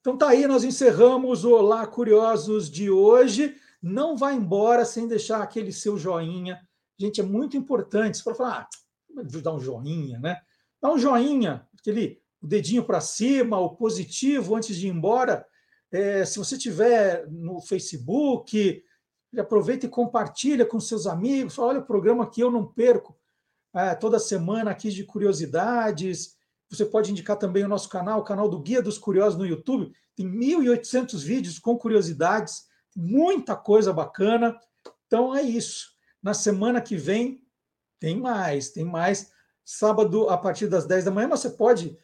Então tá aí, nós encerramos o Olá Curiosos de hoje. Não vá embora sem deixar aquele seu joinha. Gente, é muito importante para falar, ah, dar um joinha, né? Dá um joinha, aquele dedinho para cima, o positivo antes de ir embora. É, se você tiver no Facebook, aproveita e compartilha com seus amigos. Olha o programa aqui, eu não perco. É, toda semana aqui de curiosidades. Você pode indicar também o nosso canal, o canal do Guia dos Curiosos no YouTube. Tem 1.800 vídeos com curiosidades, muita coisa bacana. Então é isso. Na semana que vem tem mais, tem mais. Sábado, a partir das 10 da manhã, você pode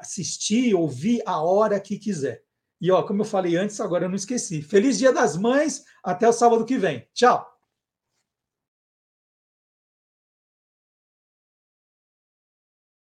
assistir, ouvir a hora que quiser. E ó, como eu falei antes, agora eu não esqueci. Feliz Dia das Mães, até o sábado que vem. Tchau!